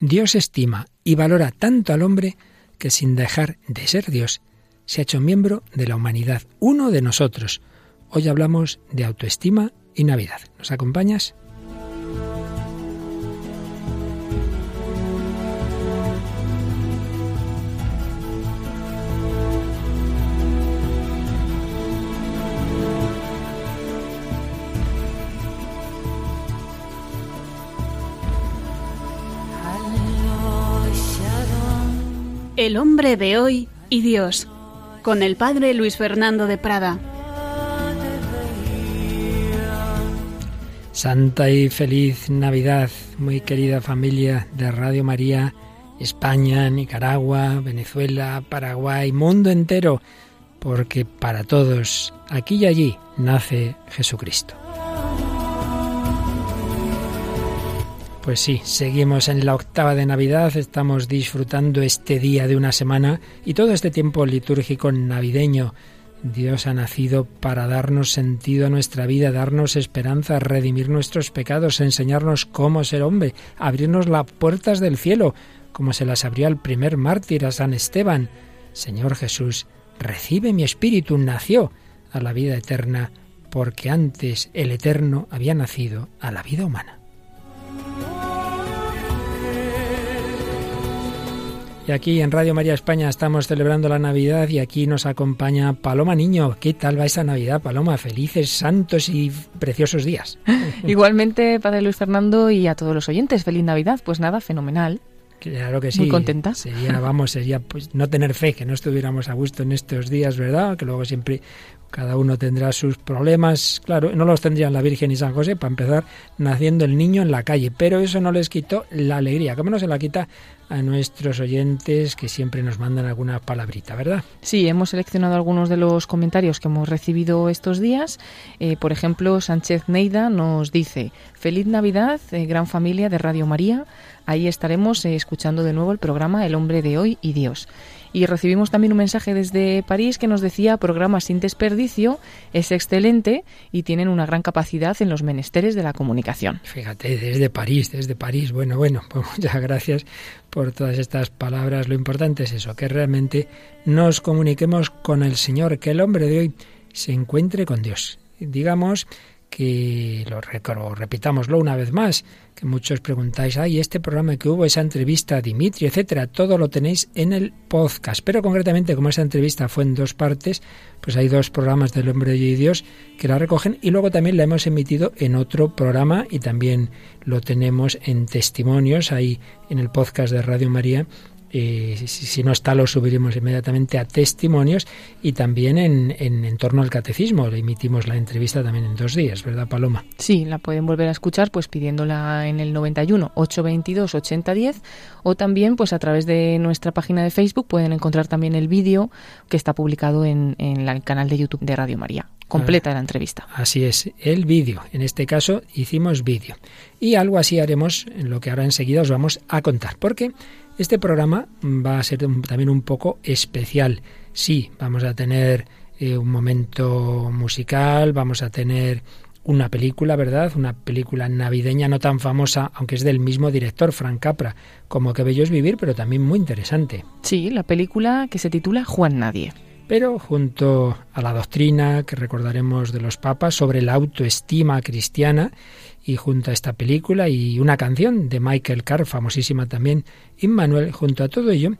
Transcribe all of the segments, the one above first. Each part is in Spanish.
Dios estima y valora tanto al hombre que sin dejar de ser Dios, se ha hecho miembro de la humanidad, uno de nosotros. Hoy hablamos de autoestima y Navidad. ¿Nos acompañas? El hombre de hoy y Dios, con el padre Luis Fernando de Prada. Santa y feliz Navidad, muy querida familia de Radio María, España, Nicaragua, Venezuela, Paraguay, mundo entero, porque para todos, aquí y allí, nace Jesucristo. Pues sí, seguimos en la octava de Navidad, estamos disfrutando este día de una semana y todo este tiempo litúrgico navideño. Dios ha nacido para darnos sentido a nuestra vida, darnos esperanza, redimir nuestros pecados, enseñarnos cómo ser hombre, abrirnos las puertas del cielo, como se las abrió al primer mártir, a San Esteban. Señor Jesús, recibe mi espíritu, nació a la vida eterna, porque antes el eterno había nacido a la vida humana. Y aquí en Radio María España estamos celebrando la Navidad y aquí nos acompaña Paloma Niño. ¿Qué tal va esa Navidad, Paloma? Felices, santos y preciosos días. Igualmente, Padre Luis Fernando y a todos los oyentes, feliz Navidad. Pues nada, fenomenal. Claro que sí. Muy contenta. Sería, vamos, sería pues no tener fe, que no estuviéramos a gusto en estos días, ¿verdad? Que luego siempre cada uno tendrá sus problemas, claro, no los tendrían la Virgen y San José, para empezar, naciendo el niño en la calle, pero eso no les quitó la alegría. ¿Cómo no se la quita a nuestros oyentes que siempre nos mandan alguna palabrita, ¿verdad? Sí, hemos seleccionado algunos de los comentarios que hemos recibido estos días. Eh, por ejemplo, Sánchez Neida nos dice, feliz Navidad, eh, gran familia de Radio María. Ahí estaremos eh, escuchando de nuevo el programa El hombre de hoy y Dios. Y recibimos también un mensaje desde París que nos decía programa sin desperdicio, es excelente y tienen una gran capacidad en los menesteres de la comunicación. Fíjate, desde París, desde París. Bueno, bueno, pues muchas gracias por todas estas palabras. Lo importante es eso, que realmente nos comuniquemos con el Señor, que el hombre de hoy se encuentre con Dios. Digamos que lo, repitámoslo una vez más, que muchos preguntáis, ay, este programa que hubo, esa entrevista a Dimitri, etcétera, todo lo tenéis en el podcast. Pero concretamente, como esa entrevista fue en dos partes, pues hay dos programas del Hombre y Dios que la recogen y luego también la hemos emitido en otro programa y también lo tenemos en testimonios ahí en el podcast de Radio María y si, no está lo subiremos inmediatamente a testimonios y también en, en, torno al catecismo. Le emitimos la entrevista también en dos días, ¿verdad, Paloma? Sí, la pueden volver a escuchar pues pidiéndola en el 91 822 8010 o también pues a través de nuestra página de Facebook pueden encontrar también el vídeo que está publicado en, en el canal de YouTube de Radio María completa la entrevista. Así es, el vídeo. En este caso hicimos vídeo. Y algo así haremos en lo que ahora enseguida os vamos a contar. Porque este programa va a ser también un poco especial. Sí, vamos a tener eh, un momento musical, vamos a tener una película, ¿verdad? Una película navideña no tan famosa, aunque es del mismo director, Frank Capra, como Que Bello es Vivir, pero también muy interesante. Sí, la película que se titula Juan Nadie. Pero junto a la doctrina que recordaremos de los papas sobre la autoestima cristiana, y junto a esta película y una canción de Michael Carr, famosísima también, Immanuel, junto a todo ello,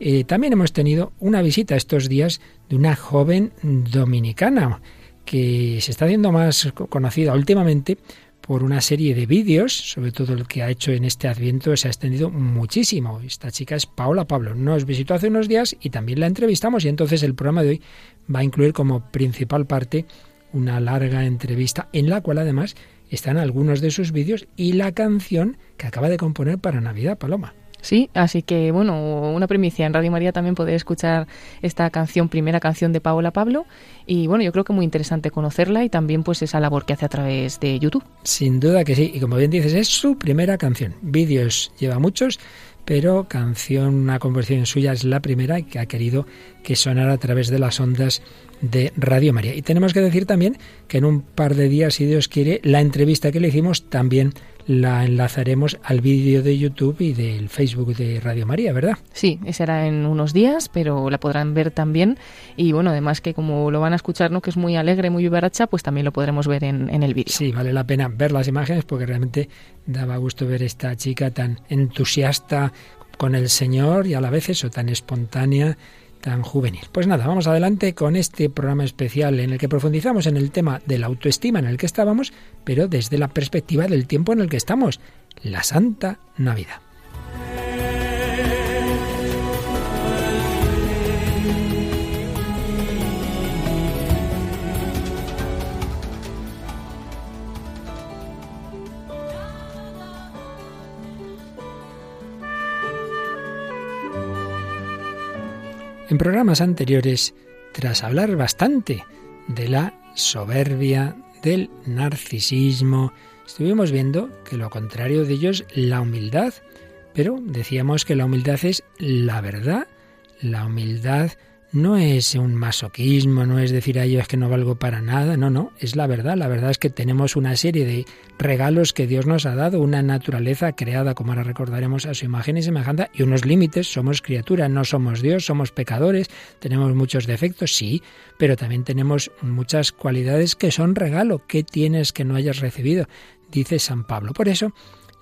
eh, también hemos tenido una visita estos días de una joven dominicana que se está haciendo más conocida últimamente por una serie de vídeos, sobre todo el que ha hecho en este adviento, se ha extendido muchísimo. Esta chica es Paola Pablo. Nos visitó hace unos días y también la entrevistamos y entonces el programa de hoy va a incluir como principal parte una larga entrevista en la cual además están algunos de sus vídeos y la canción que acaba de componer para Navidad, Paloma. Sí, así que bueno, una primicia. En Radio María también podéis escuchar esta canción, primera canción de Paola Pablo. Y bueno, yo creo que muy interesante conocerla y también pues esa labor que hace a través de YouTube. Sin duda que sí. Y como bien dices, es su primera canción. Vídeos lleva muchos, pero canción, una composición suya es la primera que ha querido que sonara a través de las ondas de Radio María. Y tenemos que decir también que en un par de días, si Dios quiere, la entrevista que le hicimos también la enlazaremos al vídeo de YouTube y del Facebook de Radio María, ¿verdad? Sí, será en unos días, pero la podrán ver también. Y bueno, además que como lo van a escuchar, ¿no? que es muy alegre, muy vivaracha, pues también lo podremos ver en, en el vídeo. Sí, vale la pena ver las imágenes porque realmente daba gusto ver esta chica tan entusiasta con el Señor y a la vez eso, tan espontánea juvenil. Pues nada, vamos adelante con este programa especial en el que profundizamos en el tema de la autoestima en el que estábamos, pero desde la perspectiva del tiempo en el que estamos, la Santa Navidad. En programas anteriores, tras hablar bastante de la soberbia, del narcisismo, estuvimos viendo que lo contrario de ello es la humildad, pero decíamos que la humildad es la verdad, la humildad no es un masoquismo, no es decir, a yo es que no valgo para nada, no, no, es la verdad. La verdad es que tenemos una serie de regalos que Dios nos ha dado, una naturaleza creada, como ahora recordaremos, a su imagen y semejanza, y unos límites, somos criaturas, no somos Dios, somos pecadores, tenemos muchos defectos, sí, pero también tenemos muchas cualidades que son regalo, que tienes que no hayas recibido, dice San Pablo. Por eso,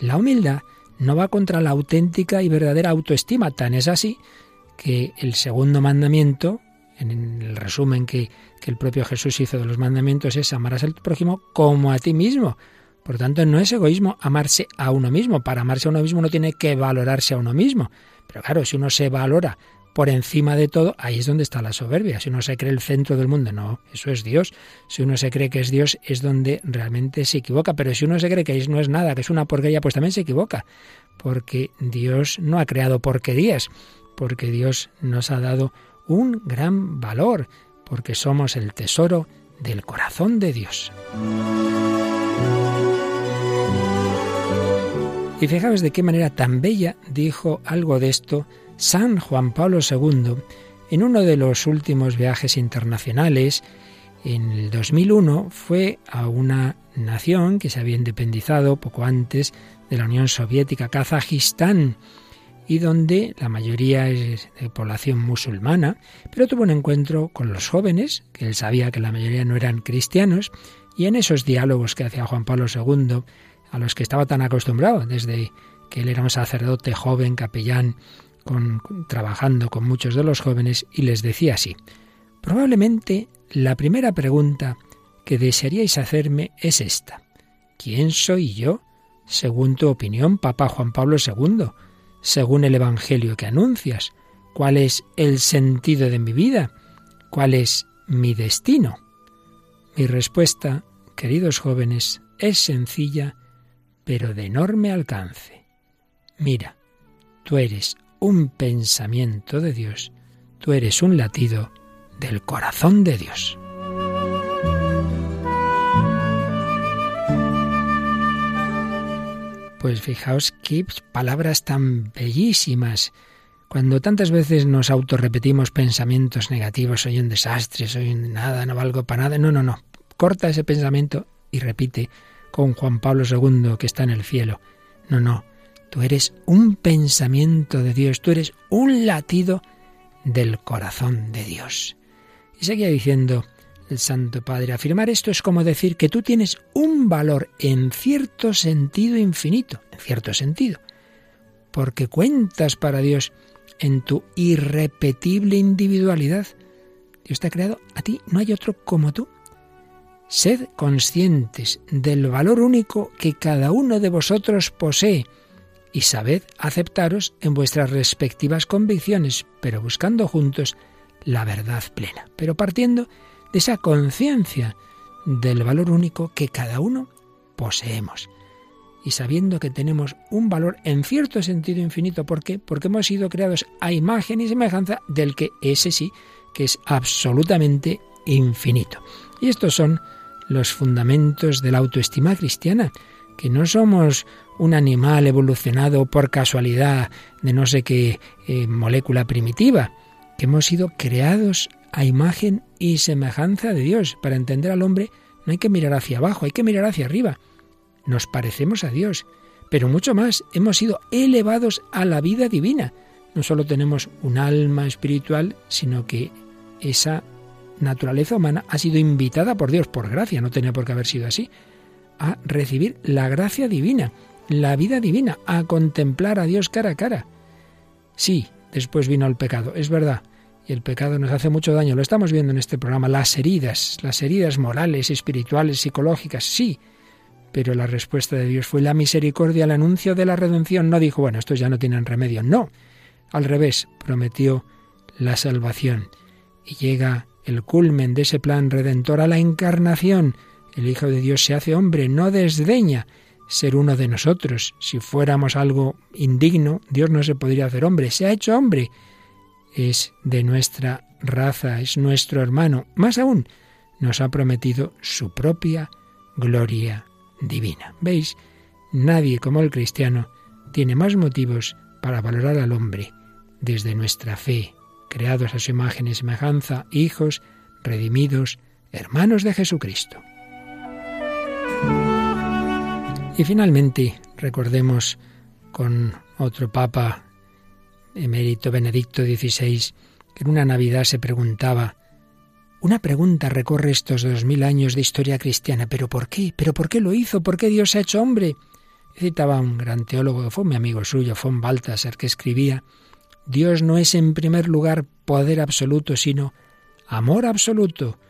la humildad no va contra la auténtica y verdadera autoestima, tan es así que el segundo mandamiento, en el resumen que, el propio Jesús hizo de los mandamientos, es amarás al prójimo como a ti mismo. Por tanto, no es egoísmo amarse a uno mismo. Para amarse a uno mismo no tiene que valorarse a uno mismo. Pero claro, si uno se valora por encima de todo, ahí es donde está la soberbia. Si uno se cree el centro del mundo, no, eso es Dios. Si uno se cree que es Dios, es donde realmente se equivoca. Pero si uno se cree que no es nada, que es una porquería, pues también se equivoca. Porque Dios no ha creado porquerías porque Dios nos ha dado un gran valor, porque somos el tesoro del corazón de Dios. Y fijaos de qué manera tan bella dijo algo de esto San Juan Pablo II en uno de los últimos viajes internacionales. En el 2001 fue a una nación que se había independizado poco antes de la Unión Soviética, Kazajistán, y donde la mayoría es de población musulmana, pero tuvo un encuentro con los jóvenes, que él sabía que la mayoría no eran cristianos, y en esos diálogos que hacía Juan Pablo II, a los que estaba tan acostumbrado desde que él era un sacerdote joven, capellán, trabajando con muchos de los jóvenes, y les decía así, probablemente la primera pregunta que desearíais hacerme es esta. ¿Quién soy yo, según tu opinión, Papa Juan Pablo II? Según el Evangelio que anuncias? ¿Cuál es el sentido de mi vida? ¿Cuál es mi destino? Mi respuesta, queridos jóvenes, es sencilla, pero de enorme alcance. Mira, tú eres un pensamiento de Dios, tú eres un latido del corazón de Dios. Pues fijaos qué palabras tan bellísimas. Cuando tantas veces nos autorrepetimos pensamientos negativos, soy un desastre, soy nada, no valgo para nada. No, no, no. Corta ese pensamiento y repite con Juan Pablo II que está en el cielo. No, no. Tú eres un pensamiento de Dios, tú eres un latido del corazón de Dios. Y seguía diciendo, el Santo Padre. Afirmar esto es como decir que tú tienes un valor en cierto sentido infinito, en cierto sentido, porque cuentas para Dios en tu irrepetible individualidad. Dios te ha creado a ti, no hay otro como tú. Sed conscientes del valor único que cada uno de vosotros posee y sabed aceptaros en vuestras respectivas convicciones, pero buscando juntos la verdad plena, pero partiendo de esa conciencia del valor único que cada uno poseemos. Y sabiendo que tenemos un valor en cierto sentido infinito, ¿por qué? Porque hemos sido creados a imagen y semejanza del que ese sí, que es absolutamente infinito. Y estos son los fundamentos de la autoestima cristiana, que no somos un animal evolucionado por casualidad de no sé qué eh, molécula primitiva, que hemos sido creados a imagen y semejanza de Dios. Para entender al hombre no hay que mirar hacia abajo, hay que mirar hacia arriba. Nos parecemos a Dios, pero mucho más, hemos sido elevados a la vida divina. No solo tenemos un alma espiritual, sino que esa naturaleza humana ha sido invitada por Dios, por gracia, no tenía por qué haber sido así, a recibir la gracia divina, la vida divina, a contemplar a Dios cara a cara. Sí, después vino el pecado, es verdad, y el pecado nos hace mucho daño, lo estamos viendo en este programa, las heridas, las heridas morales, espirituales, psicológicas, sí, pero la respuesta de Dios fue la misericordia, el anuncio de la redención, no dijo, bueno, estos ya no tienen remedio, no, al revés, prometió la salvación. Y llega el culmen de ese plan redentor a la encarnación. El Hijo de Dios se hace hombre, no desdeña ser uno de nosotros. Si fuéramos algo indigno, Dios no se podría hacer hombre. Se ha hecho hombre. Es de nuestra raza, es nuestro hermano. Más aún, nos ha prometido su propia gloria divina. ¿Veis? Nadie como el cristiano tiene más motivos para valorar al hombre desde nuestra fe, creados a su imagen y semejanza, hijos, redimidos, hermanos de Jesucristo. Y finalmente, recordemos con otro Papa, emérito Benedicto XVI, que en una Navidad se preguntaba, una pregunta recorre estos dos mil años de historia cristiana, ¿pero por qué? ¿Pero por qué lo hizo? ¿Por qué Dios se ha hecho hombre? Citaba un gran teólogo, fue mi amigo suyo, von Balthasar, que escribía Dios no es en primer lugar poder absoluto, sino amor absoluto,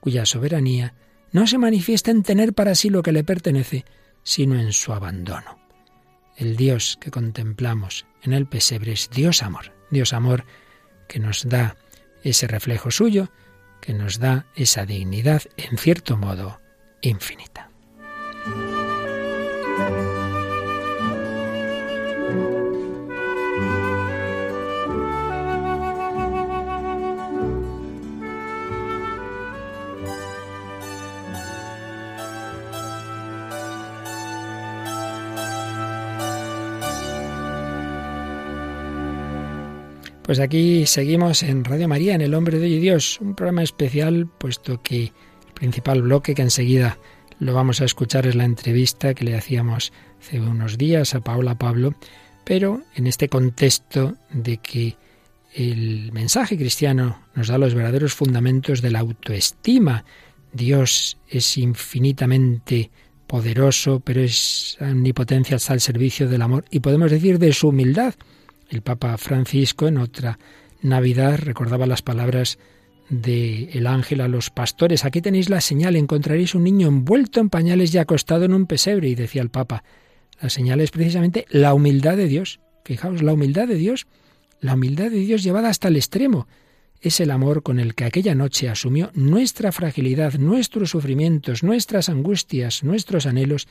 cuya soberanía no se manifiesta en tener para sí lo que le pertenece, sino en su abandono. El Dios que contemplamos en el pesebre es Dios amor, Dios amor que nos da ese reflejo suyo, que nos da esa dignidad en cierto modo infinita. Pues aquí seguimos en Radio María, en El Hombre de Dios, un programa especial, puesto que el principal bloque que enseguida lo vamos a escuchar es la entrevista que le hacíamos hace unos días a Paula Pablo, pero en este contexto de que el mensaje cristiano nos da los verdaderos fundamentos de la autoestima. Dios es infinitamente poderoso, pero es omnipotencia está al servicio del amor y podemos decir de su humildad el Papa Francisco en otra Navidad recordaba las palabras de el ángel a los pastores. Aquí tenéis la señal, encontraréis un niño envuelto en pañales y acostado en un pesebre. Y decía el Papa, la señal es precisamente la humildad de Dios. Fijaos, la humildad de Dios, la humildad de Dios llevada hasta el extremo. Es el amor con el que aquella noche asumió nuestra fragilidad, nuestros sufrimientos, nuestras angustias, nuestros anhelos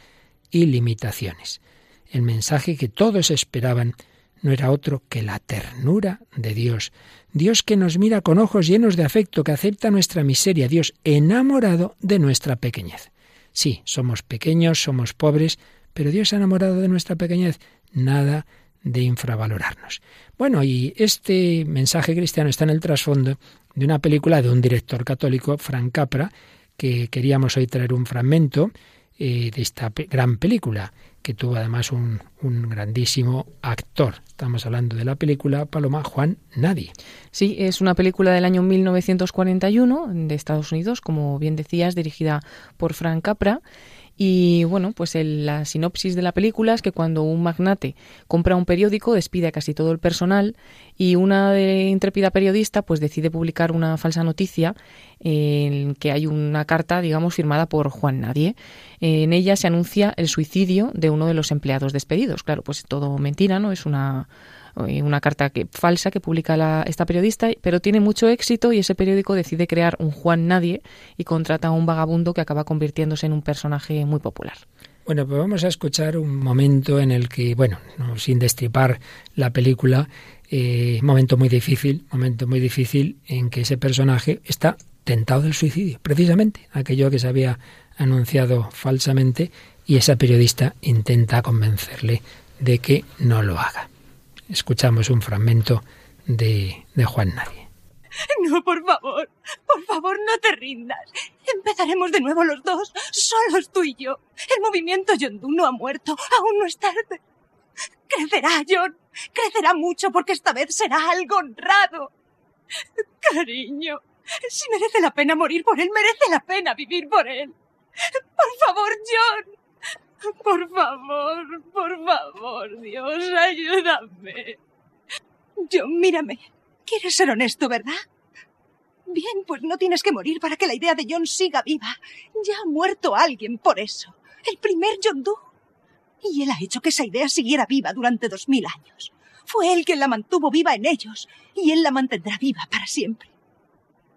y limitaciones. El mensaje que todos esperaban no era otro que la ternura de Dios. Dios que nos mira con ojos llenos de afecto, que acepta nuestra miseria, Dios enamorado de nuestra pequeñez. Sí, somos pequeños, somos pobres, pero Dios enamorado de nuestra pequeñez. Nada de infravalorarnos. Bueno, y este mensaje cristiano está en el trasfondo de una película de un director católico, Frank Capra, que queríamos hoy traer un fragmento eh, de esta gran película que tuvo además un, un, grandísimo actor. Estamos hablando de la película Paloma Juan Nadie. Sí, es una película del año 1941 de Estados Unidos, como bien decías, dirigida por Frank Capra y bueno, pues la sinopsis de la película es que cuando un magnate compra un periódico, despide a casi todo el personal y una de, intrépida periodista pues decide publicar una falsa noticia en que hay una carta, digamos, firmada por Juan Nadie. En ella se anuncia el suicidio de uno de los empleados despedidos. Claro, pues todo mentira, ¿no? Es una eh, una carta que, falsa que publica la, esta periodista, pero tiene mucho éxito y ese periódico decide crear un Juan Nadie y contrata a un vagabundo que acaba convirtiéndose en un personaje muy popular. Bueno, pues vamos a escuchar un momento en el que, bueno, sin destripar la película, eh, momento muy difícil, momento muy difícil en que ese personaje está tentado del suicidio, precisamente aquello que se había anunciado falsamente y esa periodista intenta convencerle de que no lo haga. Escuchamos un fragmento de, de Juan Nadie. No, por favor, por favor, no te rindas. Empezaremos de nuevo los dos, solos tú y yo. El movimiento Yondu no ha muerto, aún no es tarde. Crecerá, John, crecerá mucho porque esta vez será algo honrado. Cariño, si merece la pena morir por él, merece la pena vivir por él. Por favor, John. Por favor, por favor, Dios, ayúdame. John, mírame. Quieres ser honesto, ¿verdad? Bien, pues no tienes que morir para que la idea de John siga viva. Ya ha muerto alguien por eso. El primer John Doe. Y él ha hecho que esa idea siguiera viva durante dos mil años. Fue él quien la mantuvo viva en ellos, y él la mantendrá viva para siempre.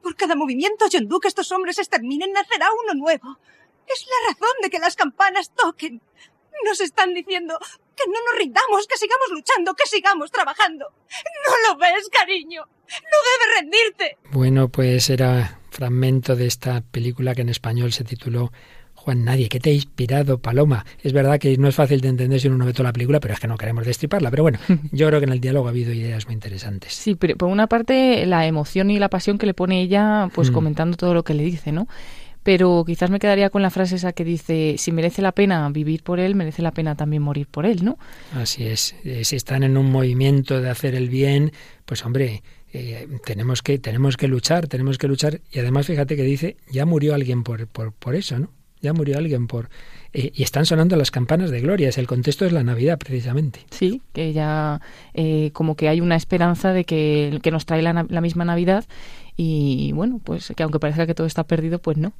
Por cada movimiento John Doe que estos hombres exterminen, nacerá uno nuevo. Es la razón de que las campanas toquen. Nos están diciendo que no nos rindamos, que sigamos luchando, que sigamos trabajando. ¿No lo ves, cariño? No debes rendirte. Bueno, pues era fragmento de esta película que en español se tituló Juan Nadie, ¿qué te ha inspirado, Paloma? Es verdad que no es fácil de entender si uno no ve toda la película, pero es que no queremos destriparla. Pero bueno, yo creo que en el diálogo ha habido ideas muy interesantes. Sí, pero por una parte la emoción y la pasión que le pone ella, pues mm. comentando todo lo que le dice, ¿no? Pero quizás me quedaría con la frase esa que dice, si merece la pena vivir por él, merece la pena también morir por él, ¿no? Así es, eh, si están en un movimiento de hacer el bien, pues hombre, eh, tenemos, que, tenemos que luchar, tenemos que luchar, y además fíjate que dice, ya murió alguien por, por, por eso, ¿no? Ya murió alguien por... Eh, y están sonando las campanas de gloria, es el contexto es la Navidad precisamente. Sí, que ya como que hay una esperanza de que, que nos trae la, la misma Navidad y bueno, pues que aunque parezca que todo está perdido, pues no.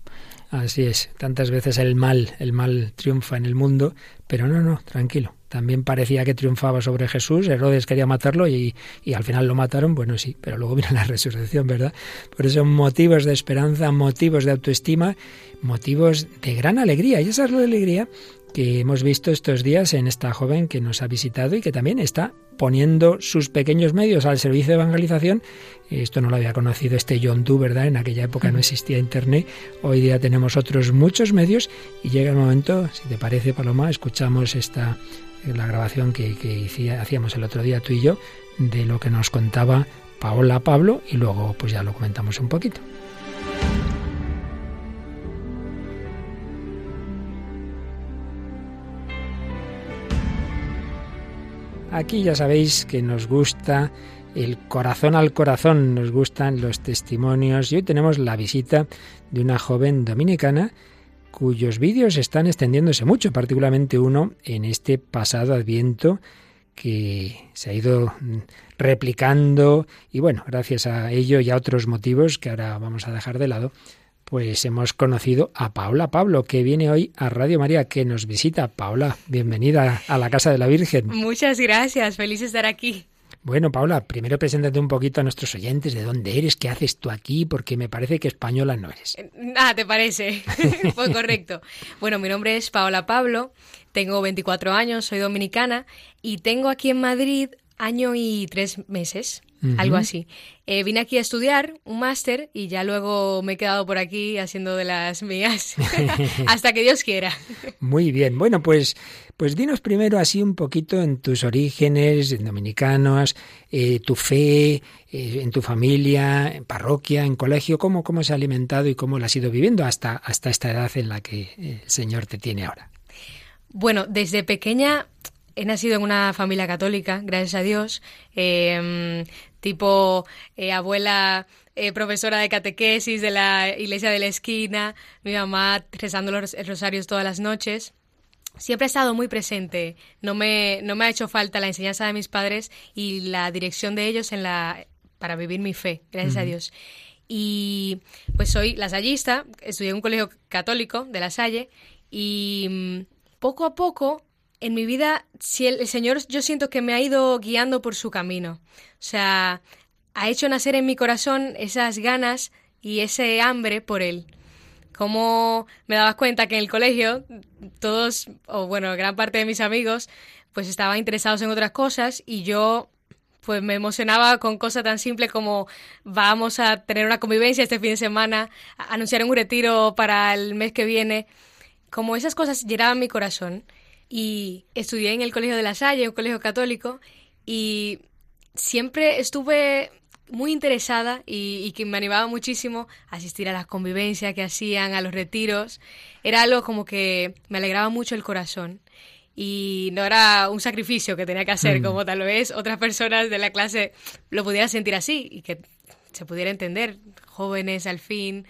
Así es, tantas veces el mal, el mal triunfa en el mundo, pero no, no, tranquilo. También parecía que triunfaba sobre Jesús, Herodes quería matarlo y, y al final lo mataron, bueno sí, pero luego vino la resurrección, ¿verdad? Por eso motivos de esperanza, motivos de autoestima, motivos de gran alegría. Y esa es la alegría que hemos visto estos días en esta joven que nos ha visitado y que también está poniendo sus pequeños medios al servicio de evangelización. Esto no lo había conocido este John Doe, ¿verdad? En aquella época no existía Internet. Hoy día tenemos otros muchos medios y llega el momento, si te parece, Paloma, escuchamos esta la grabación que, hacíamos el otro día tú y yo de lo que nos contaba Paola Pablo y luego pues ya lo comentamos un poquito. Aquí ya sabéis que nos gusta el corazón al corazón, nos gustan los testimonios y hoy tenemos la visita de una joven dominicana cuyos vídeos están extendiéndose mucho, particularmente uno en este pasado adviento que se ha ido replicando y bueno, gracias a ello y a otros motivos que ahora vamos a dejar de lado, pues hemos conocido a Paula Pablo, que viene hoy a Radio María, que nos visita. Paula, bienvenida a la Casa de la Virgen. Muchas gracias, feliz de estar aquí. Bueno, Paula, primero preséntate un poquito a nuestros oyentes de dónde eres, qué haces tú aquí, porque me parece que española no eres. Ah, ¿te parece? pues correcto. Bueno, mi nombre es Paola Pablo, tengo 24 años, soy dominicana y tengo aquí en Madrid año y tres meses algo así. Eh, vine aquí a estudiar un máster y ya luego me he quedado por aquí haciendo de las mías hasta que Dios quiera. Muy bien, bueno, pues, pues dinos primero así un poquito en tus orígenes en dominicanos, eh, tu fe, eh, en tu familia, en parroquia, en colegio, cómo, cómo se ha alimentado y cómo lo has ido viviendo hasta, hasta esta edad en la que el Señor te tiene ahora. Bueno, desde pequeña he nacido en una familia católica, gracias a Dios. Eh, tipo eh, abuela eh, profesora de catequesis de la iglesia de la esquina, mi mamá rezando los rosarios todas las noches. Siempre ha estado muy presente. No me, no me ha hecho falta la enseñanza de mis padres y la dirección de ellos en la, para vivir mi fe, gracias a Dios. Y pues soy lasallista, estudié en un colegio católico de La Salle y mm, poco a poco en mi vida, si el, Señor yo siento que me ha ido guiando por su camino. O sea, ha hecho nacer en mi corazón esas ganas y ese hambre por Él. Como me dabas cuenta que en el colegio todos, o bueno, gran parte de mis amigos, pues estaban interesados en otras cosas y yo pues me emocionaba con cosas tan simples como vamos a tener una convivencia este fin de semana, anunciar un retiro para el mes que viene. Como esas cosas llenaban mi corazón y estudié en el Colegio de la Salle, un colegio católico, y siempre estuve muy interesada y, que me animaba muchísimo a asistir a las convivencias que hacían, a los retiros. Era algo como que me alegraba mucho el corazón y no era un sacrificio que tenía que hacer, mm. como tal vez otras personas de la clase lo pudieran sentir así y que se pudiera entender, jóvenes al fin.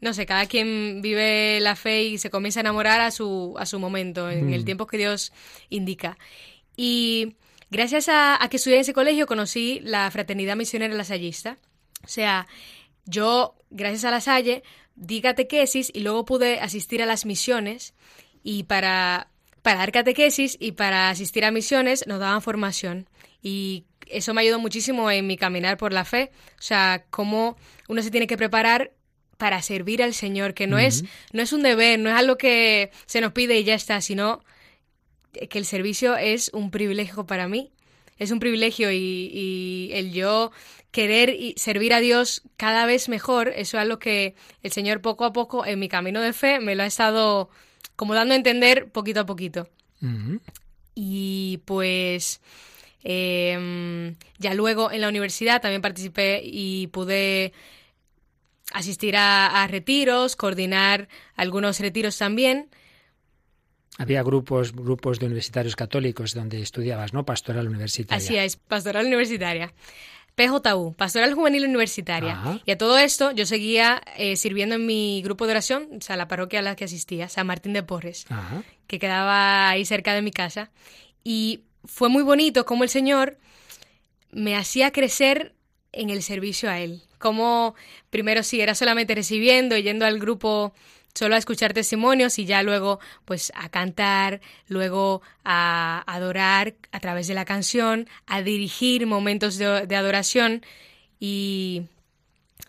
No sé, cada quien vive la fe y se comienza a enamorar a su, a su momento, en el mm. tiempo que Dios indica. Y gracias a, que estudié en ese colegio conocí la Fraternidad Misionera Lasallista. O sea, yo, gracias a La Salle, di catequesis y luego pude asistir a las misiones y para para dar catequesis y para asistir a misiones nos daban formación. Y eso me ayudó muchísimo en mi caminar por la fe. O sea, cómo uno se tiene que preparar para servir al Señor, que no, es, no es un deber, no es algo que se nos pide y ya está, sino que el servicio es un privilegio para mí. Es un privilegio y, y el yo querer y servir a Dios cada vez mejor, eso es algo que el Señor poco a poco en mi camino de fe me lo ha estado como dando a entender poquito a poquito. Y pues em, ya luego en la universidad también participé y pude asistir a, retiros, coordinar algunos retiros también. Había grupos, grupos de universitarios católicos donde estudiabas, ¿no? Pastoral universitaria. Así es, pastoral universitaria. PJU, Pastoral Juvenil Universitaria. Y a todo esto yo seguía eh, sirviendo en mi grupo de oración, o sea, la parroquia a la que asistía, San Martín de Porres, que quedaba ahí cerca de mi casa. Y fue muy bonito como el Señor me hacía crecer en el servicio a Él. Como primero sí, era solamente recibiendo yendo al grupo solo a escuchar testimonios y ya luego pues a cantar, luego a adorar a través de la canción, a dirigir momentos de, de adoración y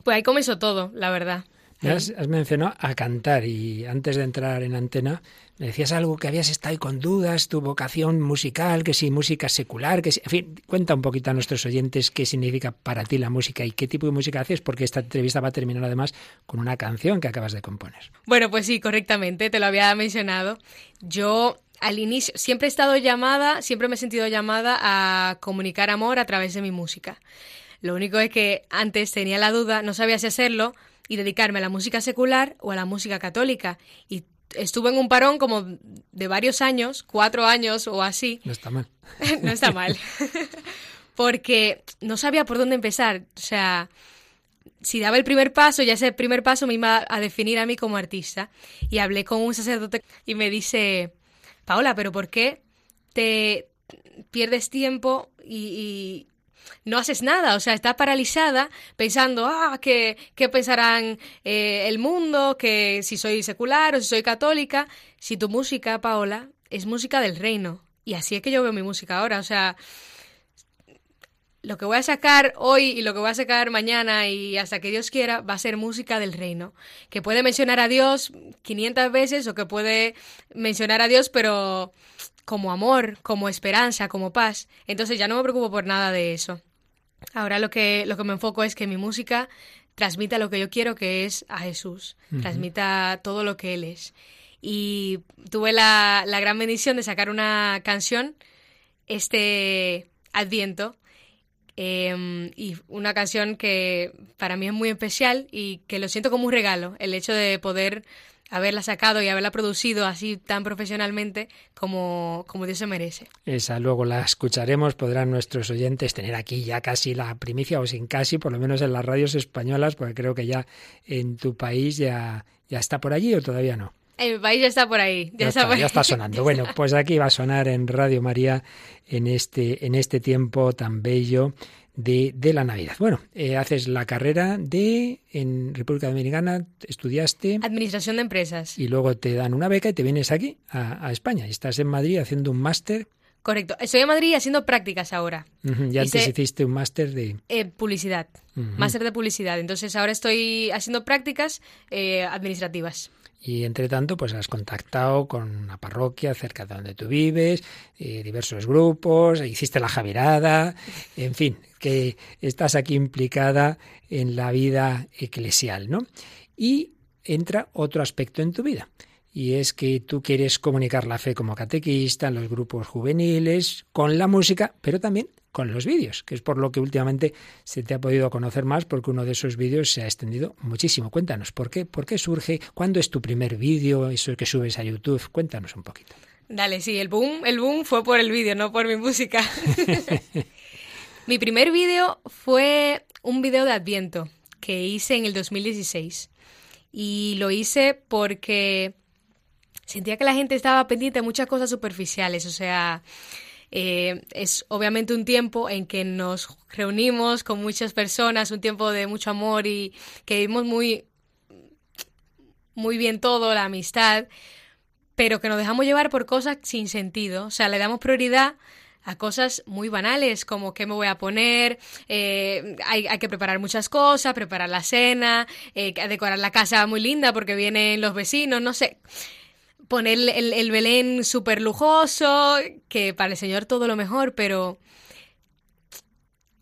pues ahí comenzó todo, la verdad. Has, mencionado a cantar y antes de entrar en antena me decías algo que habías estado ahí con dudas, tu vocación musical, que si música secular, que si... En fin, cuenta un poquito a nuestros oyentes qué significa para ti la música y qué tipo de música haces, porque esta entrevista va a terminar además con una canción que acabas de componer. Bueno, pues sí, correctamente, te lo había mencionado. Yo al inicio siempre he estado llamada, siempre me he sentido llamada a comunicar amor a través de mi música. Lo único es que antes tenía la duda, no sabía si hacerlo, y dedicarme a la música secular o a la música católica. Y estuve en un parón como de varios años, cuatro años o así. No está mal. no está mal. Porque no sabía por dónde empezar. O sea, si daba el primer paso, ya ese primer paso me iba a definir a mí como artista. Y hablé con un sacerdote y me dice, Paola, pero ¿por qué te pierdes tiempo y, no haces nada, o sea, estás paralizada pensando, ah, ¿qué, qué pensarán eh, el mundo? Que si soy secular o si soy católica. Si tu música, Paola, es música del reino. Y así es que yo veo mi música ahora, o sea, lo que voy a sacar hoy y lo que voy a sacar mañana y hasta que Dios quiera va a ser música del reino, que puede mencionar a Dios 500 veces o que puede mencionar a Dios pero como amor, como esperanza, como paz. Entonces ya no me preocupo por nada de eso. Ahora lo que, lo que me enfoco es que mi música transmita lo que yo quiero, que es a Jesús, transmita todo lo que Él es. Y tuve la, la gran bendición de sacar una canción este Adviento em, y una canción que para mí es muy especial y que lo siento como un regalo, el hecho de poder haberla sacado y haberla producido así tan profesionalmente como, como Dios se merece. Esa luego la escucharemos, podrán nuestros oyentes tener aquí ya casi la primicia o sin casi, por lo menos en las radios españolas, porque creo que ya en tu país ya, ya está por allí o todavía no. En mi país ya está por ahí. Ya, está, ya está sonando. Bueno, pues aquí va a sonar en Radio María en este, en este tiempo tan bello de, la Navidad. Bueno, eh, haces la carrera de en República Dominicana, estudiaste Administración de Empresas. Y luego te dan una beca y te vienes aquí, a, España. Y estás en Madrid haciendo un máster. Correcto. Estoy en Madrid haciendo prácticas ahora. Y antes hiciste un máster de... Eh, publicidad. Máster de publicidad. Entonces ahora estoy haciendo prácticas eh, administrativas. Y entre tanto, pues has contactado con una parroquia cerca de donde tú vives, eh, diversos grupos, hiciste la Javirada, en fin, que estás aquí implicada en la vida eclesial, ¿no? Y entra otro aspecto en tu vida, y es que tú quieres comunicar la fe como catequista en los grupos juveniles, con la música, pero también con los vídeos, que es por lo que últimamente se te ha podido conocer más, porque uno de esos vídeos se ha extendido muchísimo. Cuéntanos, ¿por qué, por qué surge? ¿Cuándo es tu primer vídeo, eso que subes a YouTube? Cuéntanos un poquito. Dale, sí, el boom, el boom fue por el vídeo, no por mi música. mi primer vídeo fue un vídeo de Adviento que hice en el 2016. Y lo hice porque sentía que la gente estaba pendiente de muchas cosas superficiales, o sea, eh, es obviamente un tiempo en que nos reunimos con muchas personas, un tiempo de mucho amor y que vivimos muy, muy bien todo, la amistad, pero que nos dejamos llevar por cosas sin sentido, o sea, le damos prioridad a cosas muy banales como qué me voy a poner, eh, hay, hay, que preparar muchas cosas, preparar la cena, eh, decorar la casa muy linda porque vienen los vecinos, no sé poner el, el Belén súper lujoso, que para el Señor todo lo mejor, pero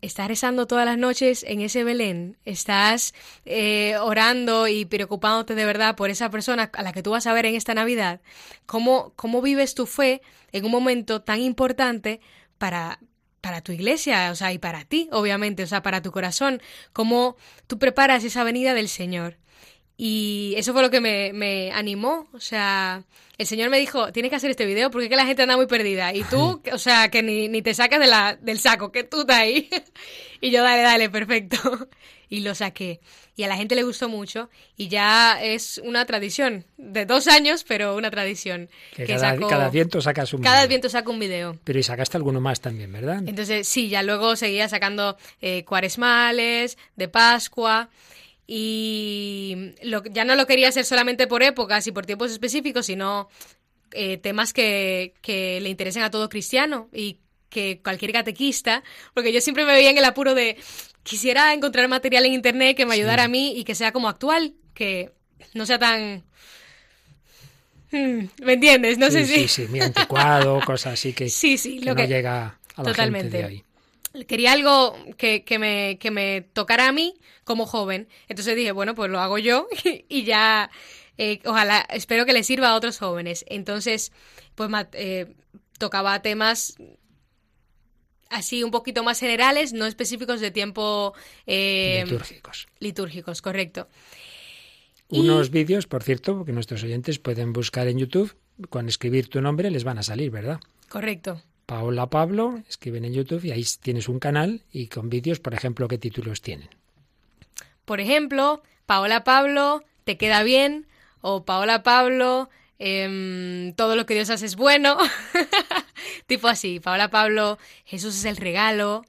estás rezando todas las noches en ese Belén, estás eh, orando y preocupándote de verdad por esa persona a la que tú vas a ver en esta Navidad, ¿cómo, cómo vives tu fe en un momento tan importante para, para tu iglesia, o sea, y para ti, obviamente, o sea, para tu corazón, cómo tú preparas esa venida del Señor. Y eso fue lo que me, me, animó. O sea, el Señor me dijo, tienes que hacer este video porque es que la gente anda muy perdida. Y tú, o sea, que ni, ni te sacas de la, del saco, que tú estás ahí. y yo, dale, dale, perfecto. y lo saqué. Y a la gente le gustó mucho. Y ya es una tradición. De dos años, pero una tradición. Que, cada, cada, viento sacas un Cada viento saca un video. Pero y sacaste alguno más también, ¿verdad? Entonces, sí, ya luego seguía sacando eh, cuaresmales, de Pascua y lo, ya no lo quería hacer solamente por épocas y por tiempos específicos, sino eh, temas que, que le interesen a todo cristiano y que cualquier catequista, porque yo siempre me veía en el apuro de quisiera encontrar material en internet que me ayudara a mí y que sea como actual, que no sea tan hmm, ¿Me entiendes? No sí, sé si. Sí, sí, muy anticuado, cosas así que, sí, sí, que lo no que... llega a la Totalmente. gente de ahí. Quería algo que, que, me, que me tocara a mí como joven. Entonces dije, bueno, pues lo hago yo y ya, eh, ojalá, espero que le sirva a otros jóvenes. Entonces, pues eh, tocaba temas así un poquito más generales, no específicos de tiempo eh, litúrgicos. Litúrgicos, correcto. Unos y... vídeos, por cierto, que nuestros oyentes pueden buscar en YouTube, con escribir tu nombre les van a salir, ¿verdad? Correcto. Paola Pablo, escriben en YouTube y ahí tienes un canal y con vídeos, por ejemplo, ¿qué títulos tienen? Por ejemplo, Paola Pablo, ¿te queda bien? O Paola Pablo, eh, todo lo que Dios hace es bueno. tipo así, Paola Pablo, Jesús es el regalo.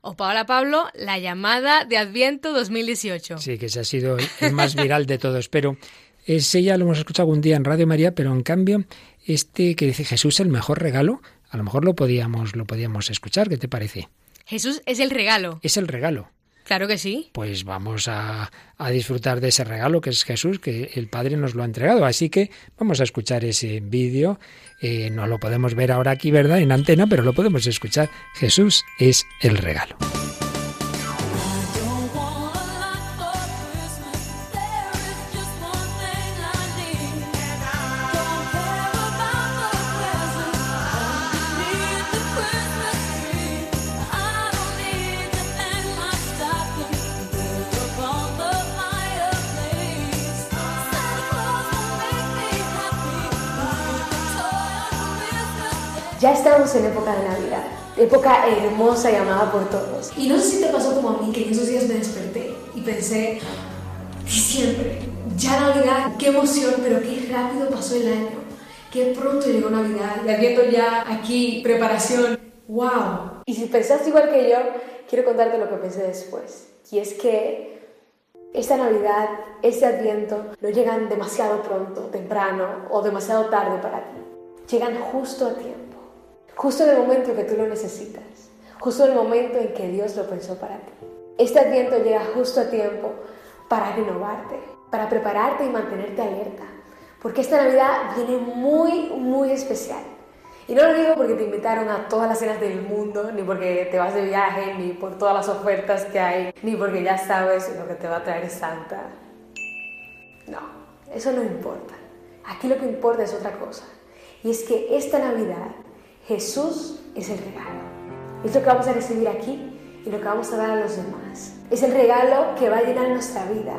O Paola Pablo, la llamada de Adviento 2018. Sí, que ese ha sido el más viral de todos. Pero ese ya lo hemos escuchado un día en Radio María, pero en cambio, este que dice Jesús el mejor regalo, a lo mejor lo podíamos, lo podíamos escuchar. ¿Qué te parece? Jesús es el regalo. Es el regalo. Claro que sí. Pues vamos a, a, disfrutar de ese regalo que es Jesús, que el Padre nos lo ha entregado. Así que vamos a escuchar ese vídeo. Eh, no lo podemos ver ahora aquí, ¿verdad? En antena, pero lo podemos escuchar. Jesús es el regalo. Hermosa y amada por todos. Y no sé si te pasó como a mí, que en esos días me desperté y pensé, diciembre, ya Navidad, qué emoción, pero qué rápido pasó el año, qué pronto llegó Navidad, y habiendo ya aquí preparación, wow. Y si pensaste igual que yo, quiero contarte lo que pensé después. Y es que esta Navidad, este Adviento, no llegan demasiado pronto, temprano o demasiado tarde para ti. Llegan justo a tiempo. Justo en el momento en que tú lo necesitas, justo el momento en que Dios lo pensó para ti. Este adviento llega justo a tiempo para renovarte, para prepararte y mantenerte alerta, porque esta Navidad viene muy, muy especial. Y no lo digo porque te invitaron a todas las cenas del mundo, ni porque te vas de viaje, ni por todas las ofertas que hay, ni porque ya sabes lo que te va a traer Santa. No, eso no importa. Aquí lo que importa es otra cosa. Y es que esta Navidad Jesús es el regalo. Es lo que vamos a recibir aquí y lo que vamos a dar a los demás. Es el regalo que va a llenar nuestra vida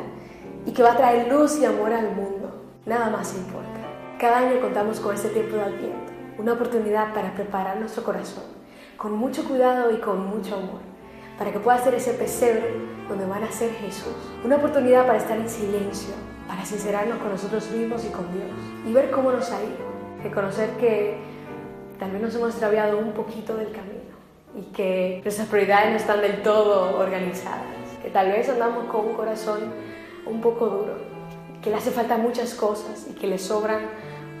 y que va a traer luz y amor al mundo. Nada más importa. Cada año contamos con este tiempo de Adviento, una oportunidad para preparar nuestro corazón con mucho cuidado y con mucho amor, para que pueda ser ese pesebre donde va a nacer Jesús. Una oportunidad para estar en silencio, para sincerarnos con nosotros mismos y con Dios y ver cómo nos ha ido. Reconocer que tal vez nos hemos extraviado un poquito del camino y que nuestras prioridades no están del todo organizadas, que tal vez andamos con un corazón un poco duro, que le hace falta muchas cosas y que le sobran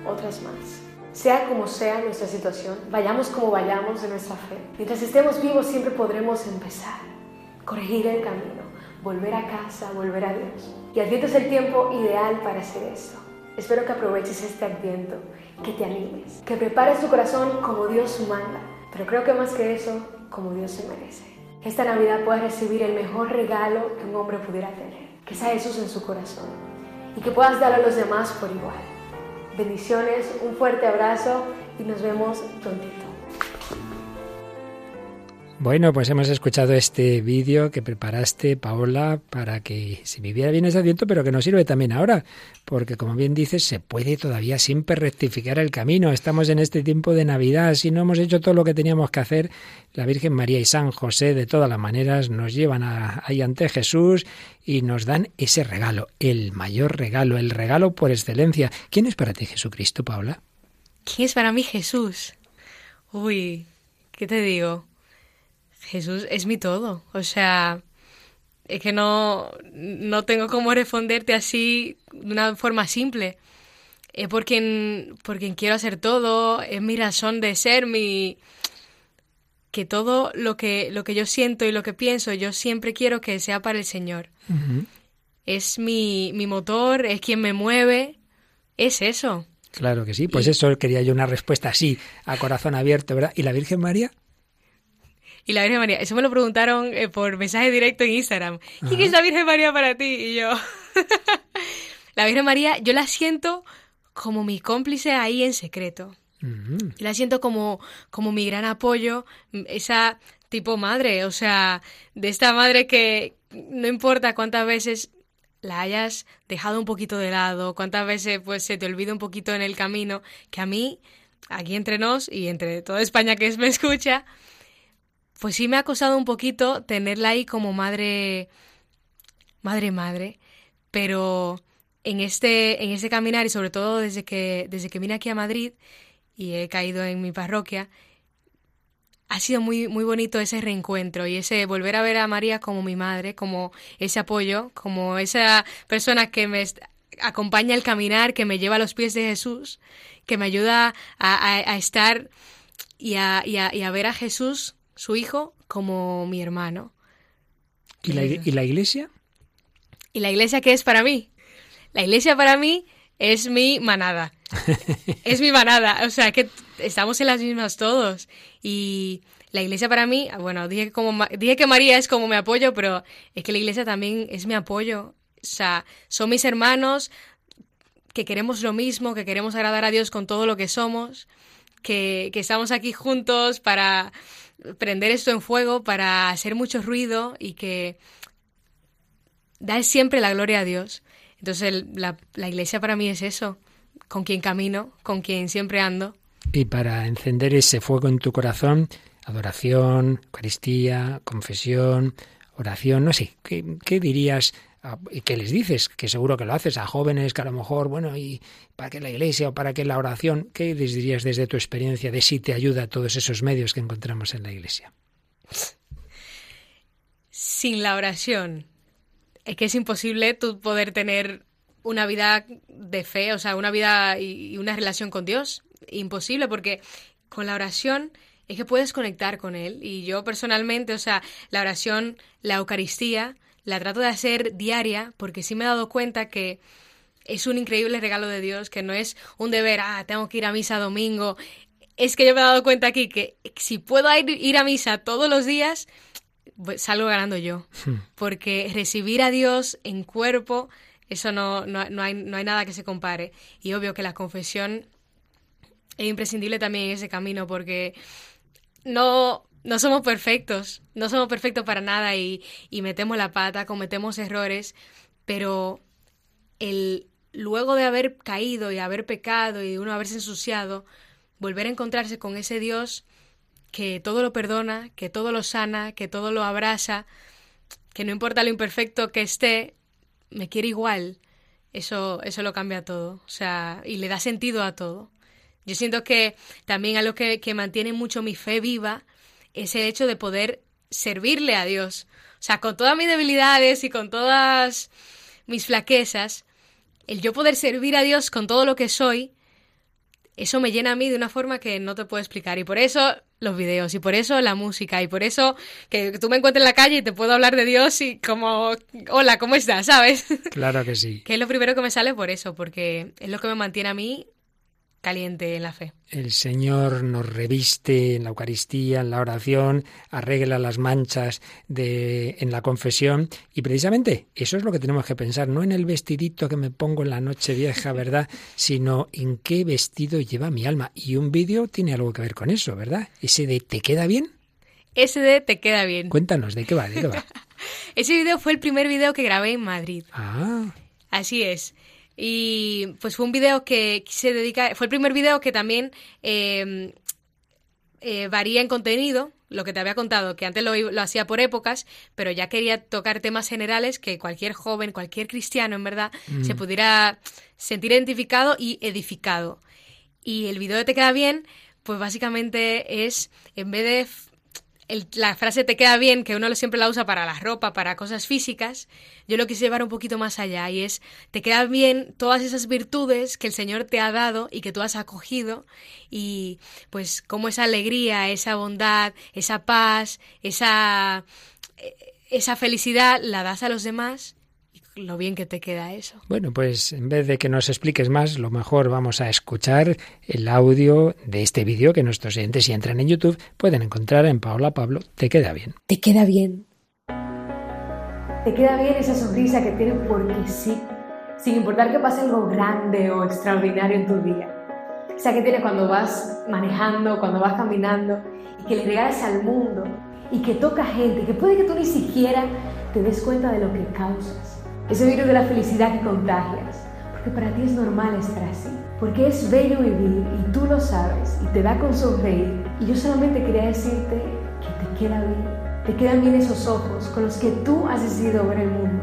otras más. Sea como sea nuestra situación, vayamos como vayamos en nuestra fe. Mientras estemos vivos siempre podremos empezar, corregir el camino, volver a casa, volver a Dios. Y Adviento es el tiempo ideal para hacer eso. Espero que aproveches este Adviento, que te animes, que prepares tu corazón como Dios manda, pero creo que más que eso, como Dios se merece. Esta Navidad puedas recibir el mejor regalo que un hombre pudiera tener, que sea Jesús en su corazón, y que puedas darlo a los demás por igual. Bendiciones, un fuerte abrazo y nos vemos prontito. Bueno, pues hemos escuchado este vídeo que preparaste, Paola, para que se viviera bien ese adviento, pero que nos sirve también ahora, porque como bien dices, se puede todavía siempre rectificar el camino. Estamos en este tiempo de Navidad, si no hemos hecho todo lo que teníamos que hacer, la Virgen María y San José, de todas las maneras, nos llevan ahí ante Jesús y nos dan ese regalo, el mayor regalo, el regalo por excelencia. ¿Quién es para ti Jesucristo, Paola? ¿Quién es para mí Jesús? Uy, ¿qué te digo? Jesús es mi todo. O sea, es que no, no tengo cómo responderte así de una forma simple. Es por quien, por quien quiero hacer todo, es mi razón de ser, mi que todo lo que, lo que yo siento y lo que pienso, yo siempre quiero que sea para el Señor. Es mi, mi motor, es quien me mueve, es eso. Claro que sí, pues eso quería yo una respuesta así, a corazón abierto, ¿verdad? ¿Y la Virgen María? Y la Virgen María. Eso me lo preguntaron eh, por mensaje directo en Instagram. ¿Quién es la Virgen María para ti? Y yo, la Virgen María, yo la siento como mi cómplice ahí en secreto. La siento como, como mi gran apoyo, esa tipo madre, o sea, de esta madre que no importa cuántas veces la hayas dejado un poquito de lado, cuántas veces pues se te olvida un poquito en el camino, que a mí, aquí entre nos y entre toda España que me escucha, pues sí me ha costado un poquito tenerla ahí como madre, madre, madre, pero en este, en este caminar y sobre todo desde que, desde que vine aquí a Madrid y he caído en mi parroquia, ha sido muy, muy bonito ese reencuentro y ese volver a ver a María como mi madre, como ese apoyo, como esa persona que me acompaña al caminar, que me lleva a los pies de Jesús, que me ayuda a, estar y a, y a ver a Jesús su hijo como mi hermano. ¿Y la, ¿Y la iglesia? ¿Y la iglesia qué es para mí? La iglesia para mí es mi manada. es mi manada. O sea, que estamos en las mismas todos. Y la iglesia para mí, bueno, dije, como, dije que María es como mi apoyo, pero es que la iglesia también es mi apoyo. O sea, son mis hermanos que queremos lo mismo, que queremos agradar a Dios con todo lo que somos, que, que estamos aquí juntos para prender esto en fuego para hacer mucho ruido y que da siempre la gloria a Dios. Entonces la, la iglesia para mí es eso, con quien camino, con quien siempre ando. Y para encender ese fuego en tu corazón, adoración, Eucaristía, confesión, oración, no sé, ¿qué, qué dirías ¿Y qué les dices? Que seguro que lo haces a jóvenes que a lo mejor, bueno, ¿y para qué la iglesia o para qué la oración? ¿Qué les dirías desde tu experiencia de si te ayuda todos esos medios que encontramos en la iglesia? Sin la oración, es que es imposible tú poder tener una vida de fe, o sea, una vida y una relación con Dios. Imposible, porque con la oración es que puedes conectar con Él. Y yo personalmente, o sea, la oración, la Eucaristía, la trato de hacer diaria porque sí me he dado cuenta que es un increíble regalo de Dios, que no es un deber, ah, tengo que ir a misa domingo. Es que yo me he dado cuenta aquí que si puedo ir, a misa todos los días, pues salgo ganando yo. Hmm. Porque recibir a Dios en cuerpo, eso no, no, no, hay, no hay nada que se compare. Y obvio que la confesión es imprescindible también en ese camino, porque no, no somos perfectos, no somos perfectos para nada y, y metemos la pata, cometemos errores, pero el luego de haber caído y haber pecado y uno haberse ensuciado, volver a encontrarse con ese Dios que todo lo perdona, que todo lo sana, que todo lo abraza, que no importa lo imperfecto que esté, me quiere igual. Eso, eso lo cambia todo. O sea, y le da sentido a todo. Yo siento que también algo que, que mantiene mucho mi fe viva es el hecho de poder servirle a Dios. O sea, con todas mis debilidades y con todas mis flaquezas, el yo poder servir a Dios con todo lo que soy, eso me llena a mí de una forma que no te puedo explicar. Y por eso los videos, y por eso la música, y por eso que tú me encuentres en la calle y te puedo hablar de Dios y como, hola, ¿cómo estás? ¿Sabes? Claro que sí. que es lo primero que me sale por eso, porque es lo que me mantiene a mí caliente en la fe. El Señor nos reviste en la Eucaristía, en la oración, arregla las manchas de, en la confesión y precisamente eso es lo que tenemos que pensar, no en el vestidito que me pongo en la noche vieja, ¿verdad? Sino en qué vestido lleva mi alma. Y un vídeo tiene algo que ver con eso, ¿verdad? Ese de ¿te queda bien? Ese de ¿te queda bien? Cuéntanos, ¿de qué va? ¿De qué va? Ese video fue el primer video que grabé en Madrid. Ah. Así es. Y pues fue un video que se dedica, fue el primer video que también eh, eh, varía en contenido, lo que te había contado, que antes lo, lo, hacía por épocas, pero ya quería tocar temas generales que cualquier joven, cualquier cristiano en verdad, mm. se pudiera sentir identificado y edificado. Y el video de Te queda bien, pues básicamente es, en vez de el, la frase te queda bien, que uno siempre la usa para la ropa, para cosas físicas, yo lo quise llevar un poquito más allá y es, te quedan bien todas esas virtudes que el Señor te ha dado y que tú has acogido y pues como esa alegría, esa bondad, esa paz, esa, esa felicidad la das a los demás lo bien que te queda eso. Bueno, pues en vez de que nos expliques más, lo mejor vamos a escuchar el audio de este vídeo que nuestros oyentes, si entran en YouTube, pueden encontrar en Paola Pablo. Te queda bien. Te queda bien. Te queda bien esa sonrisa que tienes porque sí, sin importar que pase algo grande o extraordinario en tu día. Esa que tienes cuando vas manejando, cuando vas caminando y que le regalas al mundo y que toca gente, que puede que tú ni siquiera te des cuenta de lo que causas ese virus de la felicidad que contagias, porque para ti es normal estar así, porque es bello vivir y tú lo sabes y te da con sonreír. Y yo solamente quería decirte que te queda bien, te quedan bien esos ojos con los que tú has decidido ver el mundo,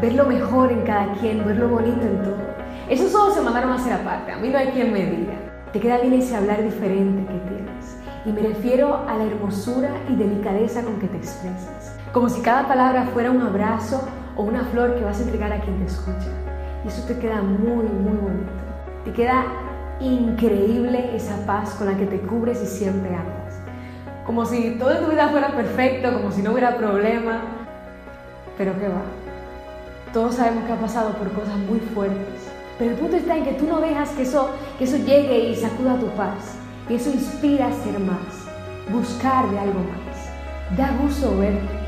ver lo mejor en cada quien, ver lo bonito en todo. Esos ojos se mandaron a hacer aparte, a mí no hay quien me diga. Te queda bien ese hablar diferente que tienes. Y me refiero a la hermosura y delicadeza con que te expresas. Como si cada palabra fuera un abrazo o una flor que vas a entregar a quien te escucha. Y eso te queda muy, muy bonito. Te queda increíble esa paz con la que te cubres y siempre amas. Como si toda tu vida fuera perfecto, como si no hubiera problema. Pero qué va. Todos sabemos que ha pasado por cosas muy fuertes. Pero el punto está en que tú no dejas que eso, que eso llegue y sacuda tu paz. Y eso inspira a ser más, buscar de algo más. Da gusto verte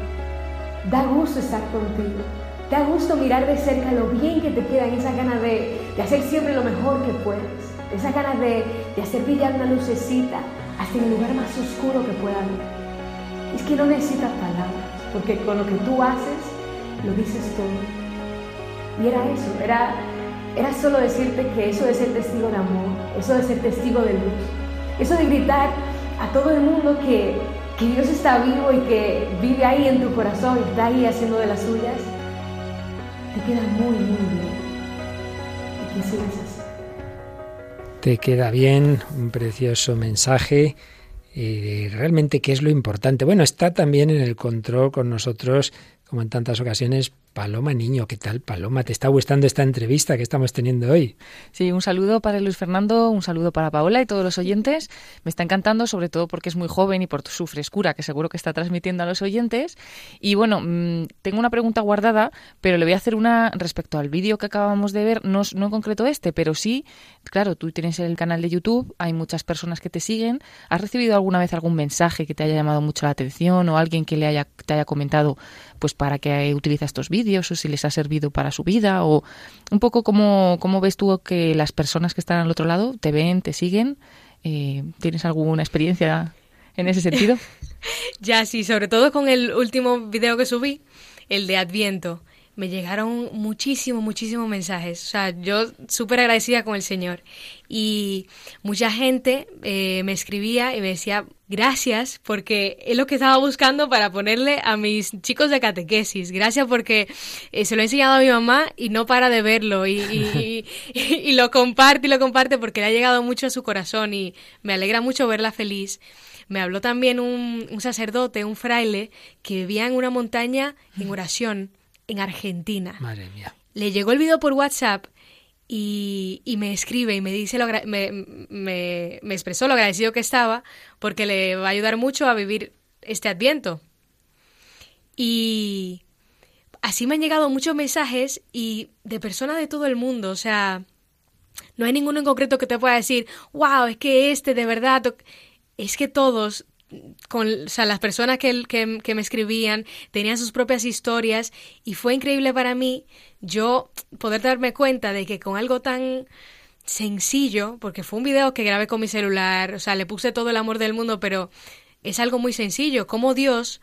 Da gusto estar contigo. Da gusto mirar de cerca lo bien que te quedan, esa ganas de, de, hacer siempre lo mejor que puedes. Esa ganas de, de hacer brillar una lucecita hasta el lugar más oscuro que pueda haber. Es que no necesitas palabras, porque con lo que tú haces, lo dices todo. Y era eso, era, era solo decirte que eso de ser testigo de amor, eso de ser testigo de luz, eso de gritar a todo el mundo que, que Dios está vivo y que vive ahí en tu corazón y está ahí haciendo de las suyas, te queda muy, muy bien. Y que sigas. Te queda bien, un precioso mensaje. Y realmente, ¿qué es lo importante? Bueno, está también en el control con nosotros, como en tantas ocasiones, Paloma Niño, ¿qué tal Paloma? ¿Te está gustando esta entrevista que estamos teniendo hoy? Sí, un saludo para Luis Fernando, un saludo para Paola y todos los oyentes. Me está encantando, sobre todo porque es muy joven y por su frescura, que seguro que está transmitiendo a los oyentes. Y bueno, mmm, tengo una pregunta guardada, pero le voy a hacer una respecto al vídeo que acabamos de ver, no, no en concreto este, pero sí, claro, tú tienes el canal de YouTube, hay muchas personas que te siguen. ¿Has recibido alguna vez algún mensaje que te haya llamado mucho la atención o alguien que le haya, te haya comentado pues para que utiliza estos vídeos? o si les ha servido para su vida o un poco cómo, cómo ves tú que las personas que están al otro lado te ven, te siguen. Eh, ¿Tienes alguna experiencia en ese sentido? ya, sí, sobre todo con el último video que subí, el de Adviento me llegaron muchísimos, muchísimos mensajes. O sea, yo súper agradecida con el Señor. Y mucha gente eh, me escribía y me decía, gracias, porque es lo que estaba buscando para ponerle a mis chicos de catequesis. Gracias porque eh, se lo he enseñado a mi mamá y no para de verlo. Y, y, lo comparte y lo comparte porque le ha llegado mucho a su corazón y me alegra mucho verla feliz. Me habló también un, un sacerdote, un fraile, que vivía en una montaña en oración en Argentina. Madre mía. Le llegó el video por WhatsApp y, me escribe y me dice lo, me, me, expresó lo agradecido que estaba porque le va a ayudar mucho a vivir este adviento. Y así me han llegado muchos mensajes y de personas de todo el mundo, o sea, no hay ninguno en concreto que te pueda decir, wow, es que este de verdad, es que todos con o sea, las personas que, que, me escribían tenían sus propias historias y fue increíble para mí yo poder darme cuenta de que con algo tan sencillo, porque fue un video que grabé con mi celular, o sea, le puse todo el amor del mundo, pero es algo muy sencillo, como Dios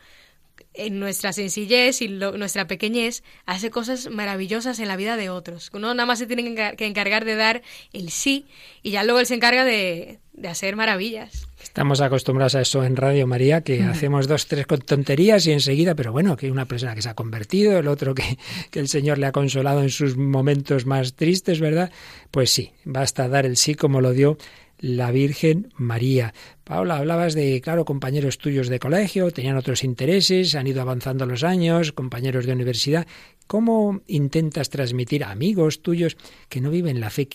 en nuestra sencillez y nuestra pequeñez hace cosas maravillosas en la vida de otros. Uno nada más se tiene que encargar de dar el sí y ya luego él se encarga de, de hacer maravillas. Estamos acostumbrados a eso en Radio María, que hacemos dos, tres tonterías y enseguida, pero bueno, que una persona que se ha convertido, el otro que, que el Señor le ha consolado en sus momentos más tristes, ¿verdad? Pues sí, basta dar el sí como lo dio la Virgen María. Paula, hablabas de, claro, compañeros tuyos de colegio, tenían otros intereses, han ido avanzando los años, compañeros de universidad. ¿Cómo intentas transmitir a amigos tuyos que no viven la fe,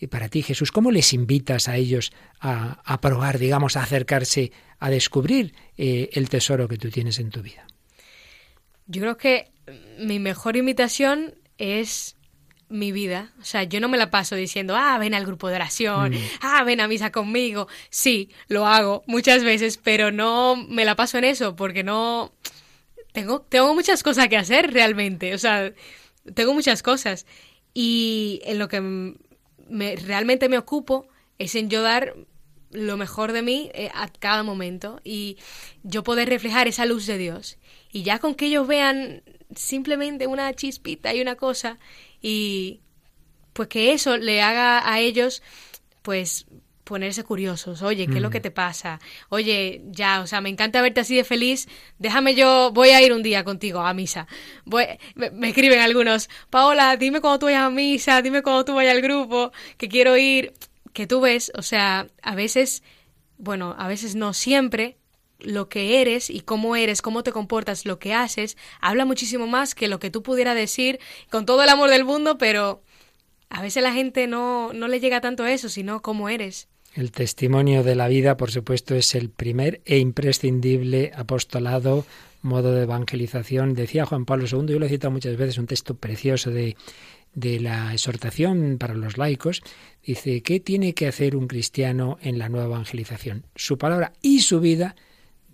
quienes para ti, Jesús? ¿Cómo les invitas a ellos a, probar, digamos, a acercarse, a descubrir eh, el tesoro que tú tienes en tu vida? Yo creo que mi mejor invitación es mi vida. O sea, yo no me la paso diciendo, ah, ven al grupo de oración, mm. ah, ven a misa conmigo. Sí, lo hago muchas veces, pero no me la paso en eso porque no... Tengo, tengo muchas cosas que hacer realmente. O sea, tengo muchas cosas. Y en lo que me, realmente me ocupo es en yo dar lo mejor de mí eh, a cada momento y yo poder reflejar esa luz de Dios. Y ya con que ellos vean simplemente una chispita y una cosa y pues que eso le haga a ellos pues ponerse curiosos. Oye, ¿qué es lo que mm. te pasa? Oye, ya, o sea, me encanta verte así de feliz. Déjame yo, voy a ir un día contigo a misa. Voy, me, escriben algunos, Paola, dime cuando tú vayas a misa, dime cuando tú vayas al grupo, que quiero ir. Que tú ves, o sea, a veces, bueno, a veces no siempre, lo que eres y cómo eres, cómo te comportas, lo que haces, habla muchísimo más que lo que tú pudieras decir con todo el amor del mundo, pero a veces la gente no, no le llega tanto a eso, sino cómo eres. El testimonio de la vida, por supuesto, es el primer e imprescindible apostolado, modo de evangelización. Decía Juan Pablo II, yo lo he citado muchas veces, un texto precioso de, de la exhortación para los laicos. Dice, ¿qué tiene que hacer un cristiano en la nueva evangelización? Su palabra y su vida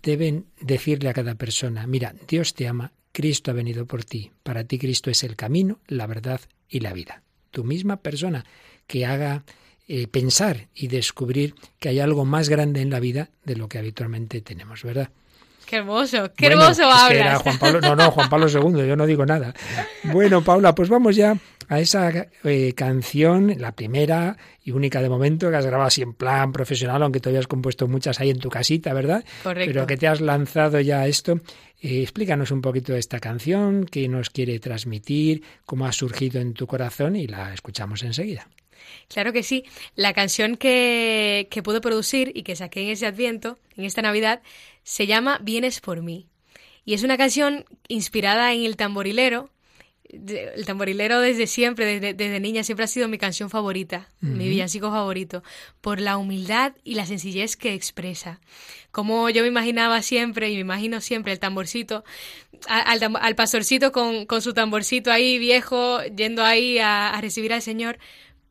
deben decirle a cada persona, mira, Dios te ama, Cristo ha venido por ti, para ti Cristo es el camino, la verdad y la vida. Tu misma persona que haga eh, pensar y descubrir que hay algo más grande en la vida de lo que habitualmente tenemos, ¿verdad? Qué hermoso, qué hermoso hablas. Juan Pablo, no, no, Juan Pablo II, yo no digo nada. Bueno, Paula, pues vamos ya a esa eh, canción, la primera y única de momento que has grabado así en plan profesional, aunque todavía has compuesto muchas ahí en tu casita, ¿verdad? Correcto. Pero que te has lanzado ya a esto. Eh, explícanos un poquito de esta canción, qué nos quiere transmitir, cómo ha surgido en tu corazón y la escuchamos enseguida. Claro que sí. La canción que, que pude producir y que saqué en ese Adviento, en esta Navidad, se llama Vienes por mí. Y es una canción inspirada en el tamborilero. El tamborilero desde siempre, desde, niña, siempre ha sido mi canción favorita, mi villancico favorito, por la humildad y la sencillez que expresa. Como yo me imaginaba siempre, y me imagino siempre, el tamborcito, al, al pastorcito con, con, su tamborcito ahí viejo, yendo ahí a, a recibir al Señor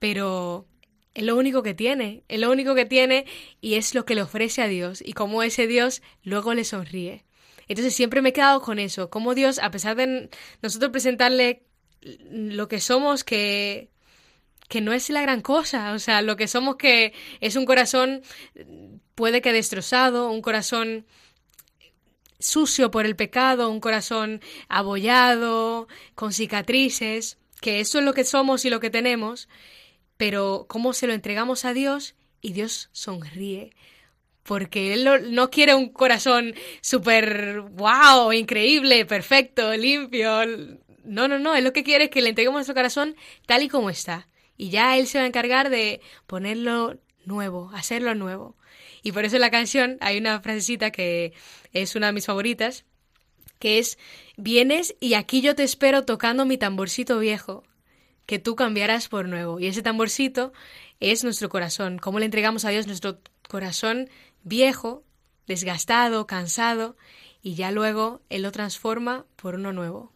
pero es lo único que tiene, es lo único que tiene y es lo que le ofrece a Dios. Y cómo ese Dios luego le sonríe. Entonces siempre me he quedado con eso, cómo Dios, a pesar de nosotros presentarle lo que somos, que, que no es la gran cosa, o sea, lo que somos que es un corazón puede que destrozado, un corazón sucio por el pecado, un corazón abollado, con cicatrices, que eso es lo que somos y lo que tenemos, pero cómo se lo entregamos a Dios y Dios sonríe. Porque Él no, quiere un corazón súper wow, increíble, perfecto, limpio. No, no, no. Él lo que quiere es que le entreguemos nuestro corazón tal y como está. Y ya Él se va a encargar de ponerlo nuevo, hacerlo nuevo. Y por eso en la canción hay una frasecita que es una de mis favoritas, que es, vienes y aquí yo te espero tocando mi tamborcito viejo, que tú cambiarás por nuevo. Y ese tamborcito es nuestro corazón, cómo le entregamos a Dios nuestro corazón viejo, desgastado, cansado, y ya luego Él lo transforma por uno nuevo.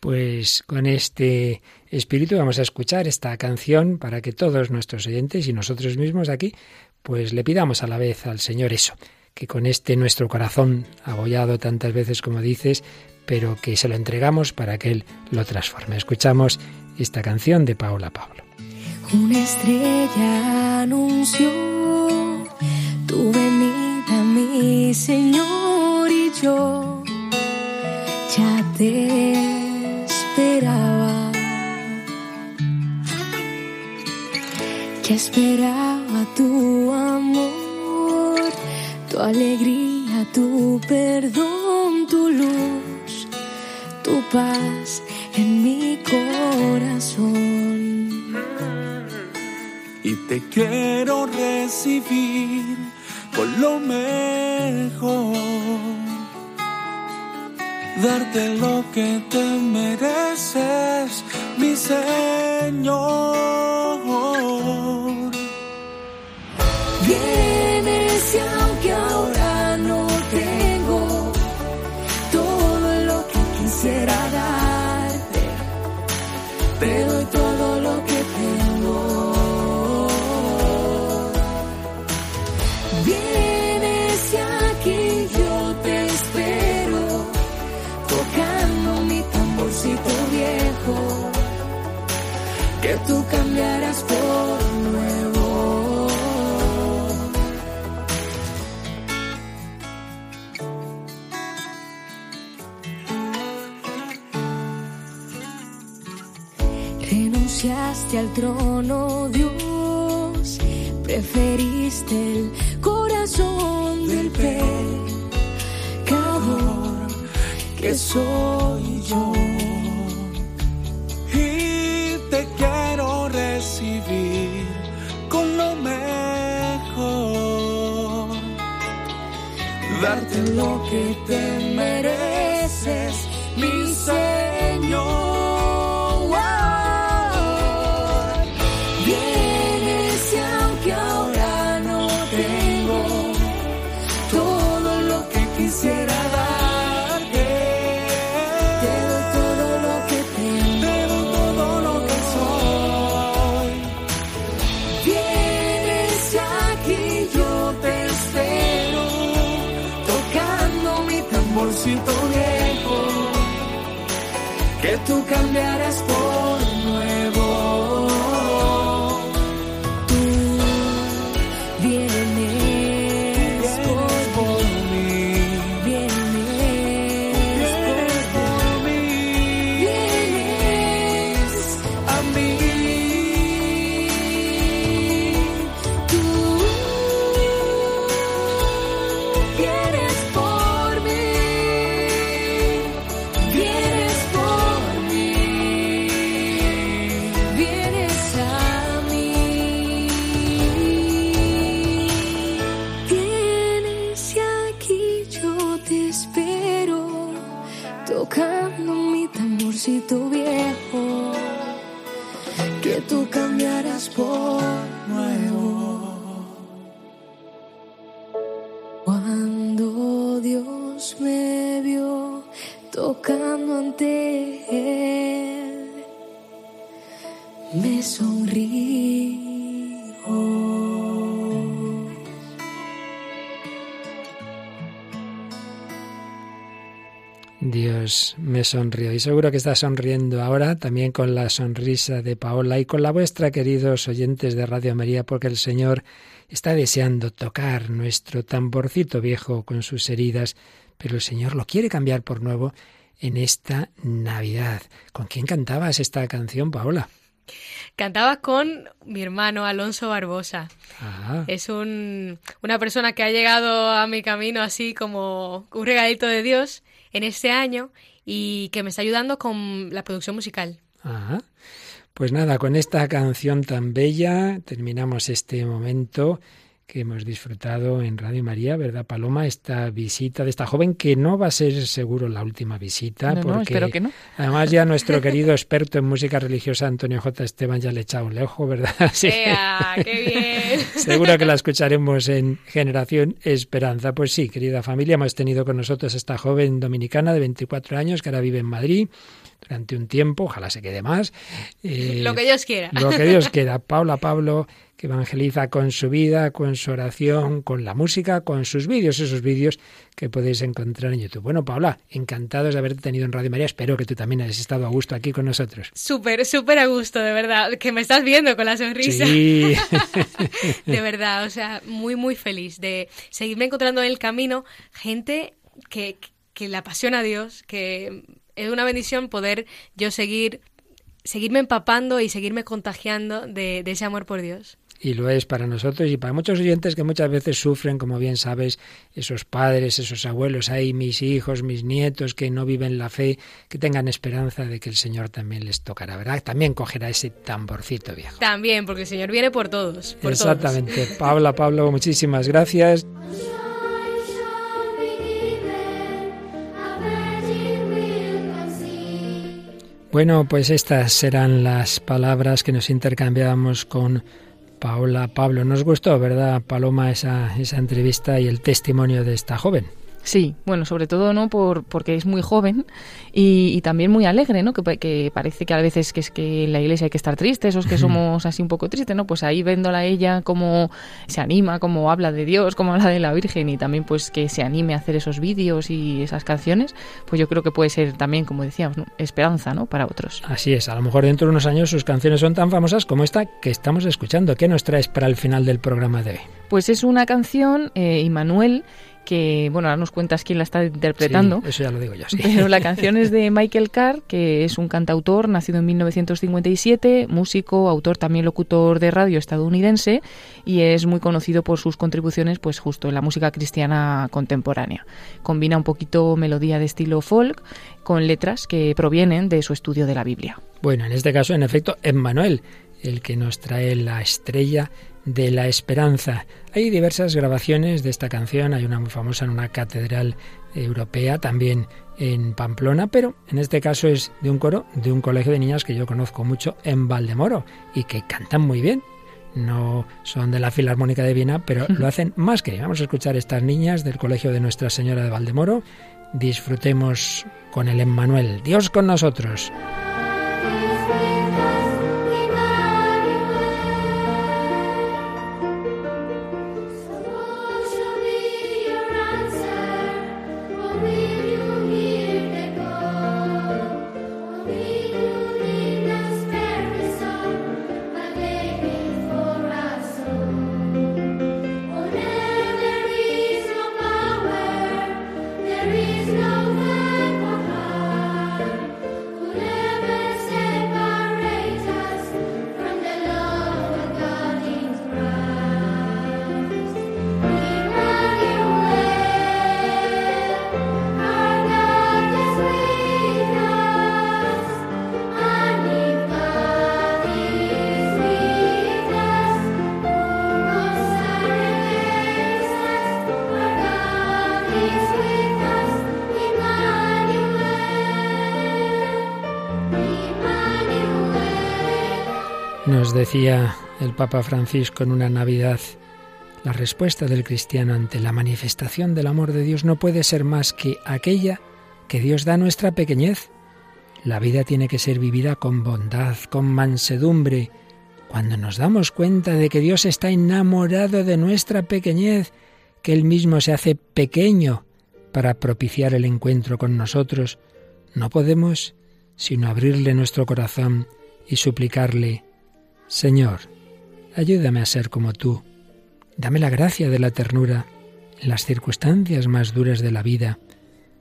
Pues con este espíritu vamos a escuchar esta canción para que todos nuestros oyentes y nosotros mismos aquí pues le pidamos a la vez al Señor eso, que con este nuestro corazón abollado tantas veces como dices, pero que se lo entregamos para que Él lo transforme. Escuchamos esta canción de Paola Pablo. Una estrella anunció tu venida, mi Señor, y yo ya te esperaba. Ya esperaba tu amor, tu alegría, tu perdón, tu luz, tu paz en mi corazón. Y te quiero recibir con lo mejor, darte lo que te mereces, mi Señor. Renunciaste al trono, Dios, preferiste el corazón del pecador que soy yo. y te quiero recibir con lo mejor. Darte lo que te mereces, mi Señor. Tú cambiarás por por nuevo. Cuando Dios me vio tocando ante Él, me sonrió. Dios me sonrió y seguro que está sonriendo ahora también con la sonrisa de Paola y con la vuestra, queridos oyentes de Radio María, porque el Señor está deseando tocar nuestro tamborcito viejo con sus heridas, pero el Señor lo quiere cambiar por nuevo en esta Navidad. ¿Con quién cantabas esta canción, Paola? Cantaba con mi hermano Alonso Barbosa. Ah. Es un, una persona que ha llegado a mi camino así como un regalito de Dios en este año y que me está ayudando con la producción musical. Ah. Pues nada, con esta canción tan bella terminamos este momento que hemos disfrutado en Radio María, ¿verdad, Paloma? Esta visita de esta joven que no va a ser seguro la última visita, No, espero que no. además ya nuestro querido experto en música religiosa, Antonio J. Esteban, ya le ha echado un lejo, ¿verdad? Sí. ¡Ea, ¡Qué bien! Seguro que la escucharemos en Generación Esperanza. Pues sí, querida familia, hemos tenido con nosotros a esta joven dominicana de 24 años que ahora vive en Madrid durante un tiempo, ojalá se quede más. Eh, Lo que Dios quiera. lo que Dios quiera. Paula Pablo, que evangeliza con su vida, con su oración, con la música, con sus vídeos, esos vídeos que podéis encontrar en YouTube. Bueno, Paula, encantados de haberte tenido en Radio María. Espero que tú también hayas estado a gusto aquí con nosotros. Súper, súper a gusto, de verdad. Que me estás viendo con la sonrisa. Sí. De verdad, o sea, muy, muy feliz de seguirme encontrando en el camino gente que, que le apasiona a Dios, que es una bendición poder yo seguir, seguirme empapando y seguirme contagiando de, de ese amor por Dios. Y lo es para nosotros y para muchos oyentes que muchas veces sufren, como bien sabes, esos padres, esos abuelos, hay mis hijos, mis nietos que no viven la fe, que tengan esperanza de que el Señor también les tocará, ¿verdad? También cogerá ese tamborcito viejo. También, porque el Señor viene por todos. Por Exactamente. Paula, Pablo, muchísimas gracias. Bueno, pues estas serán las palabras que nos intercambiábamos con Paola Pablo. Nos gustó, ¿verdad, Paloma, esa, esa entrevista y el testimonio de esta joven? Sí, bueno, sobre todo no por porque es muy joven y, y también muy alegre, ¿no? Que, que parece que a veces que es que en la iglesia hay que estar tristes o es que somos así un poco tristes, ¿no? Pues ahí viéndola a ella cómo se anima, cómo habla de Dios, cómo habla de la Virgen y también pues que se anime a hacer esos vídeos y esas canciones, pues yo creo que puede ser también, como decíamos, ¿no? esperanza, ¿no? Para otros. Así es, a lo mejor dentro de unos años sus canciones son tan famosas como esta que estamos escuchando. ¿Qué nos traes para el final del programa de hoy? Pues es una canción, eh, Immanuel, que, bueno, ahora nos cuentas quién la está interpretando. Sí, eso ya lo digo yo, sí. Pero la canción es de Michael Carr, que es un cantautor nacido en 1957, músico, autor también locutor de radio estadounidense y es muy conocido por sus contribuciones pues justo en la música cristiana contemporánea. Combina un poquito melodía de estilo folk con letras que provienen de su estudio de la Biblia. Bueno, en este caso, en efecto, Emmanuel, el que nos trae la estrella de la esperanza. Hay diversas grabaciones de esta canción, hay una muy famosa en una catedral europea, también en Pamplona, pero en este caso es de un coro de un colegio de niñas que yo conozco mucho en Valdemoro y que cantan muy bien. No son de la Filarmónica de Viena, pero lo hacen más que. Vamos a escuchar estas niñas del Colegio de Nuestra Señora de Valdemoro. Disfrutemos con el Emmanuel. Dios con nosotros. Decía el Papa Francisco en una Navidad, la respuesta del cristiano ante la manifestación del amor de Dios no puede ser más que aquella que Dios da a nuestra pequeñez. La vida tiene que ser vivida con bondad, con mansedumbre. Cuando nos damos cuenta de que Dios está enamorado de nuestra pequeñez, que Él mismo se hace pequeño para propiciar el encuentro con nosotros, no podemos sino abrirle nuestro corazón y suplicarle, Señor, ayúdame a ser como tú. Dame la gracia de la ternura en las circunstancias más duras de la vida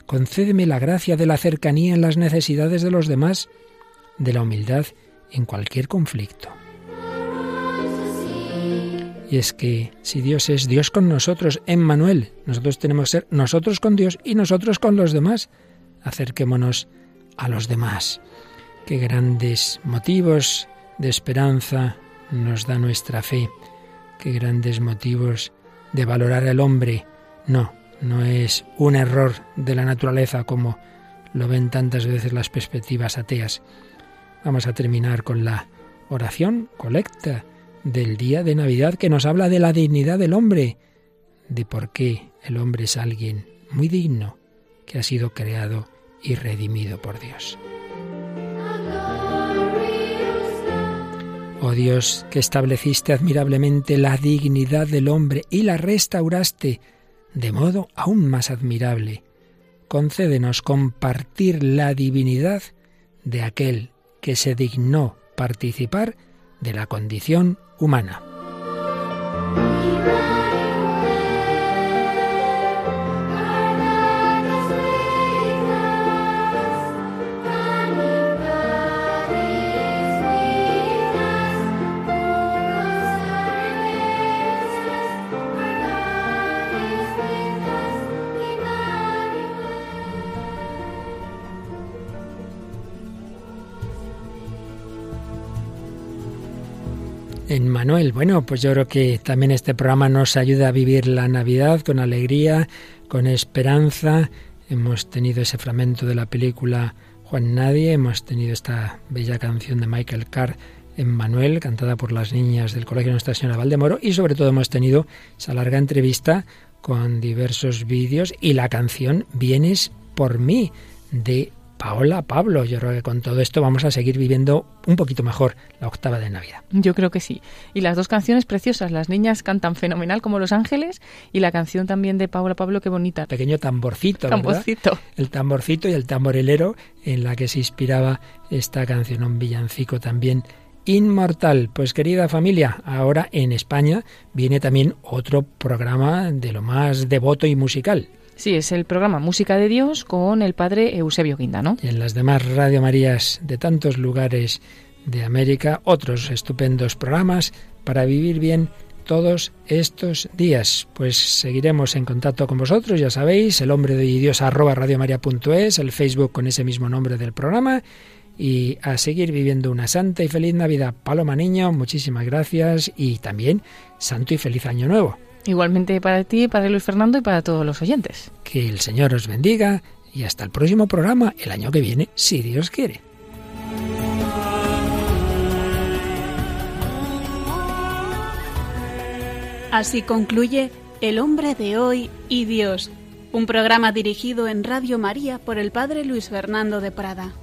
Concédeme la gracia de la cercanía en las necesidades de los demás, de la humildad en cualquier conflicto. Y es que si Dios es Dios con nosotros, Emmanuel, nosotros tenemos que ser nosotros con Dios y nosotros con los demás. Acerquémonos a los demás. Qué grandes motivos de esperanza nos da nuestra fe. Qué grandes motivos de valorar al hombre. No, no es un error de la naturaleza como lo ven tantas veces las perspectivas ateas. Vamos a terminar con la oración colecta del día de Navidad que nos habla de la dignidad del hombre, de por qué el hombre es alguien muy digno que ha sido creado y redimido por Dios. Oh Dios, que estableciste admirablemente la dignidad del hombre y la restauraste de modo aún más admirable, concédenos compartir la divinidad de aquel que se dignó participar de la condición humana. En Manuel. Bueno, pues yo creo que también este programa nos ayuda a vivir la Navidad con alegría, con esperanza. Hemos tenido ese fragmento de la película Juan Nadie, hemos tenido esta bella canción de Michael Carr en Manuel, cantada por las niñas del Colegio Nuestra Señora Valdemoro, y sobre todo hemos tenido esa larga entrevista con diversos vídeos y la canción Vienes por mí de Paola, Pablo, yo creo que con todo esto vamos a seguir viviendo un poquito mejor la octava de Navidad. Yo creo que sí. Y las dos canciones preciosas, las niñas cantan fenomenal como Los Ángeles y la canción también de Paola Pablo, qué bonita. Pequeño tamborcito, Tamborcito. El tamborcito y el tamborilero en la que se inspiraba esta canción, un villancico también inmortal. Pues querida familia, ahora en España viene también otro programa de lo más devoto y musical. Sí, es el programa Música de Dios con el padre Eusebio Guinda, Y en las demás Radio Marías de tantos lugares de América, otros estupendos programas para vivir bien todos estos días. Pues seguiremos en contacto con vosotros, ya sabéis, el hombre de Dios arroba radiomaria.es, el Facebook con ese mismo nombre del programa y a seguir viviendo una santa y feliz Navidad. Paloma Niño, muchísimas gracias y también santo y feliz año nuevo. Igualmente para ti, para Luis Fernando y para todos los oyentes. Que el Señor os bendiga y hasta el próximo programa el año que viene, si Dios quiere. Así concluye El hombre de hoy y Dios, un programa dirigido en Radio María por el Padre Luis Fernando de Prada.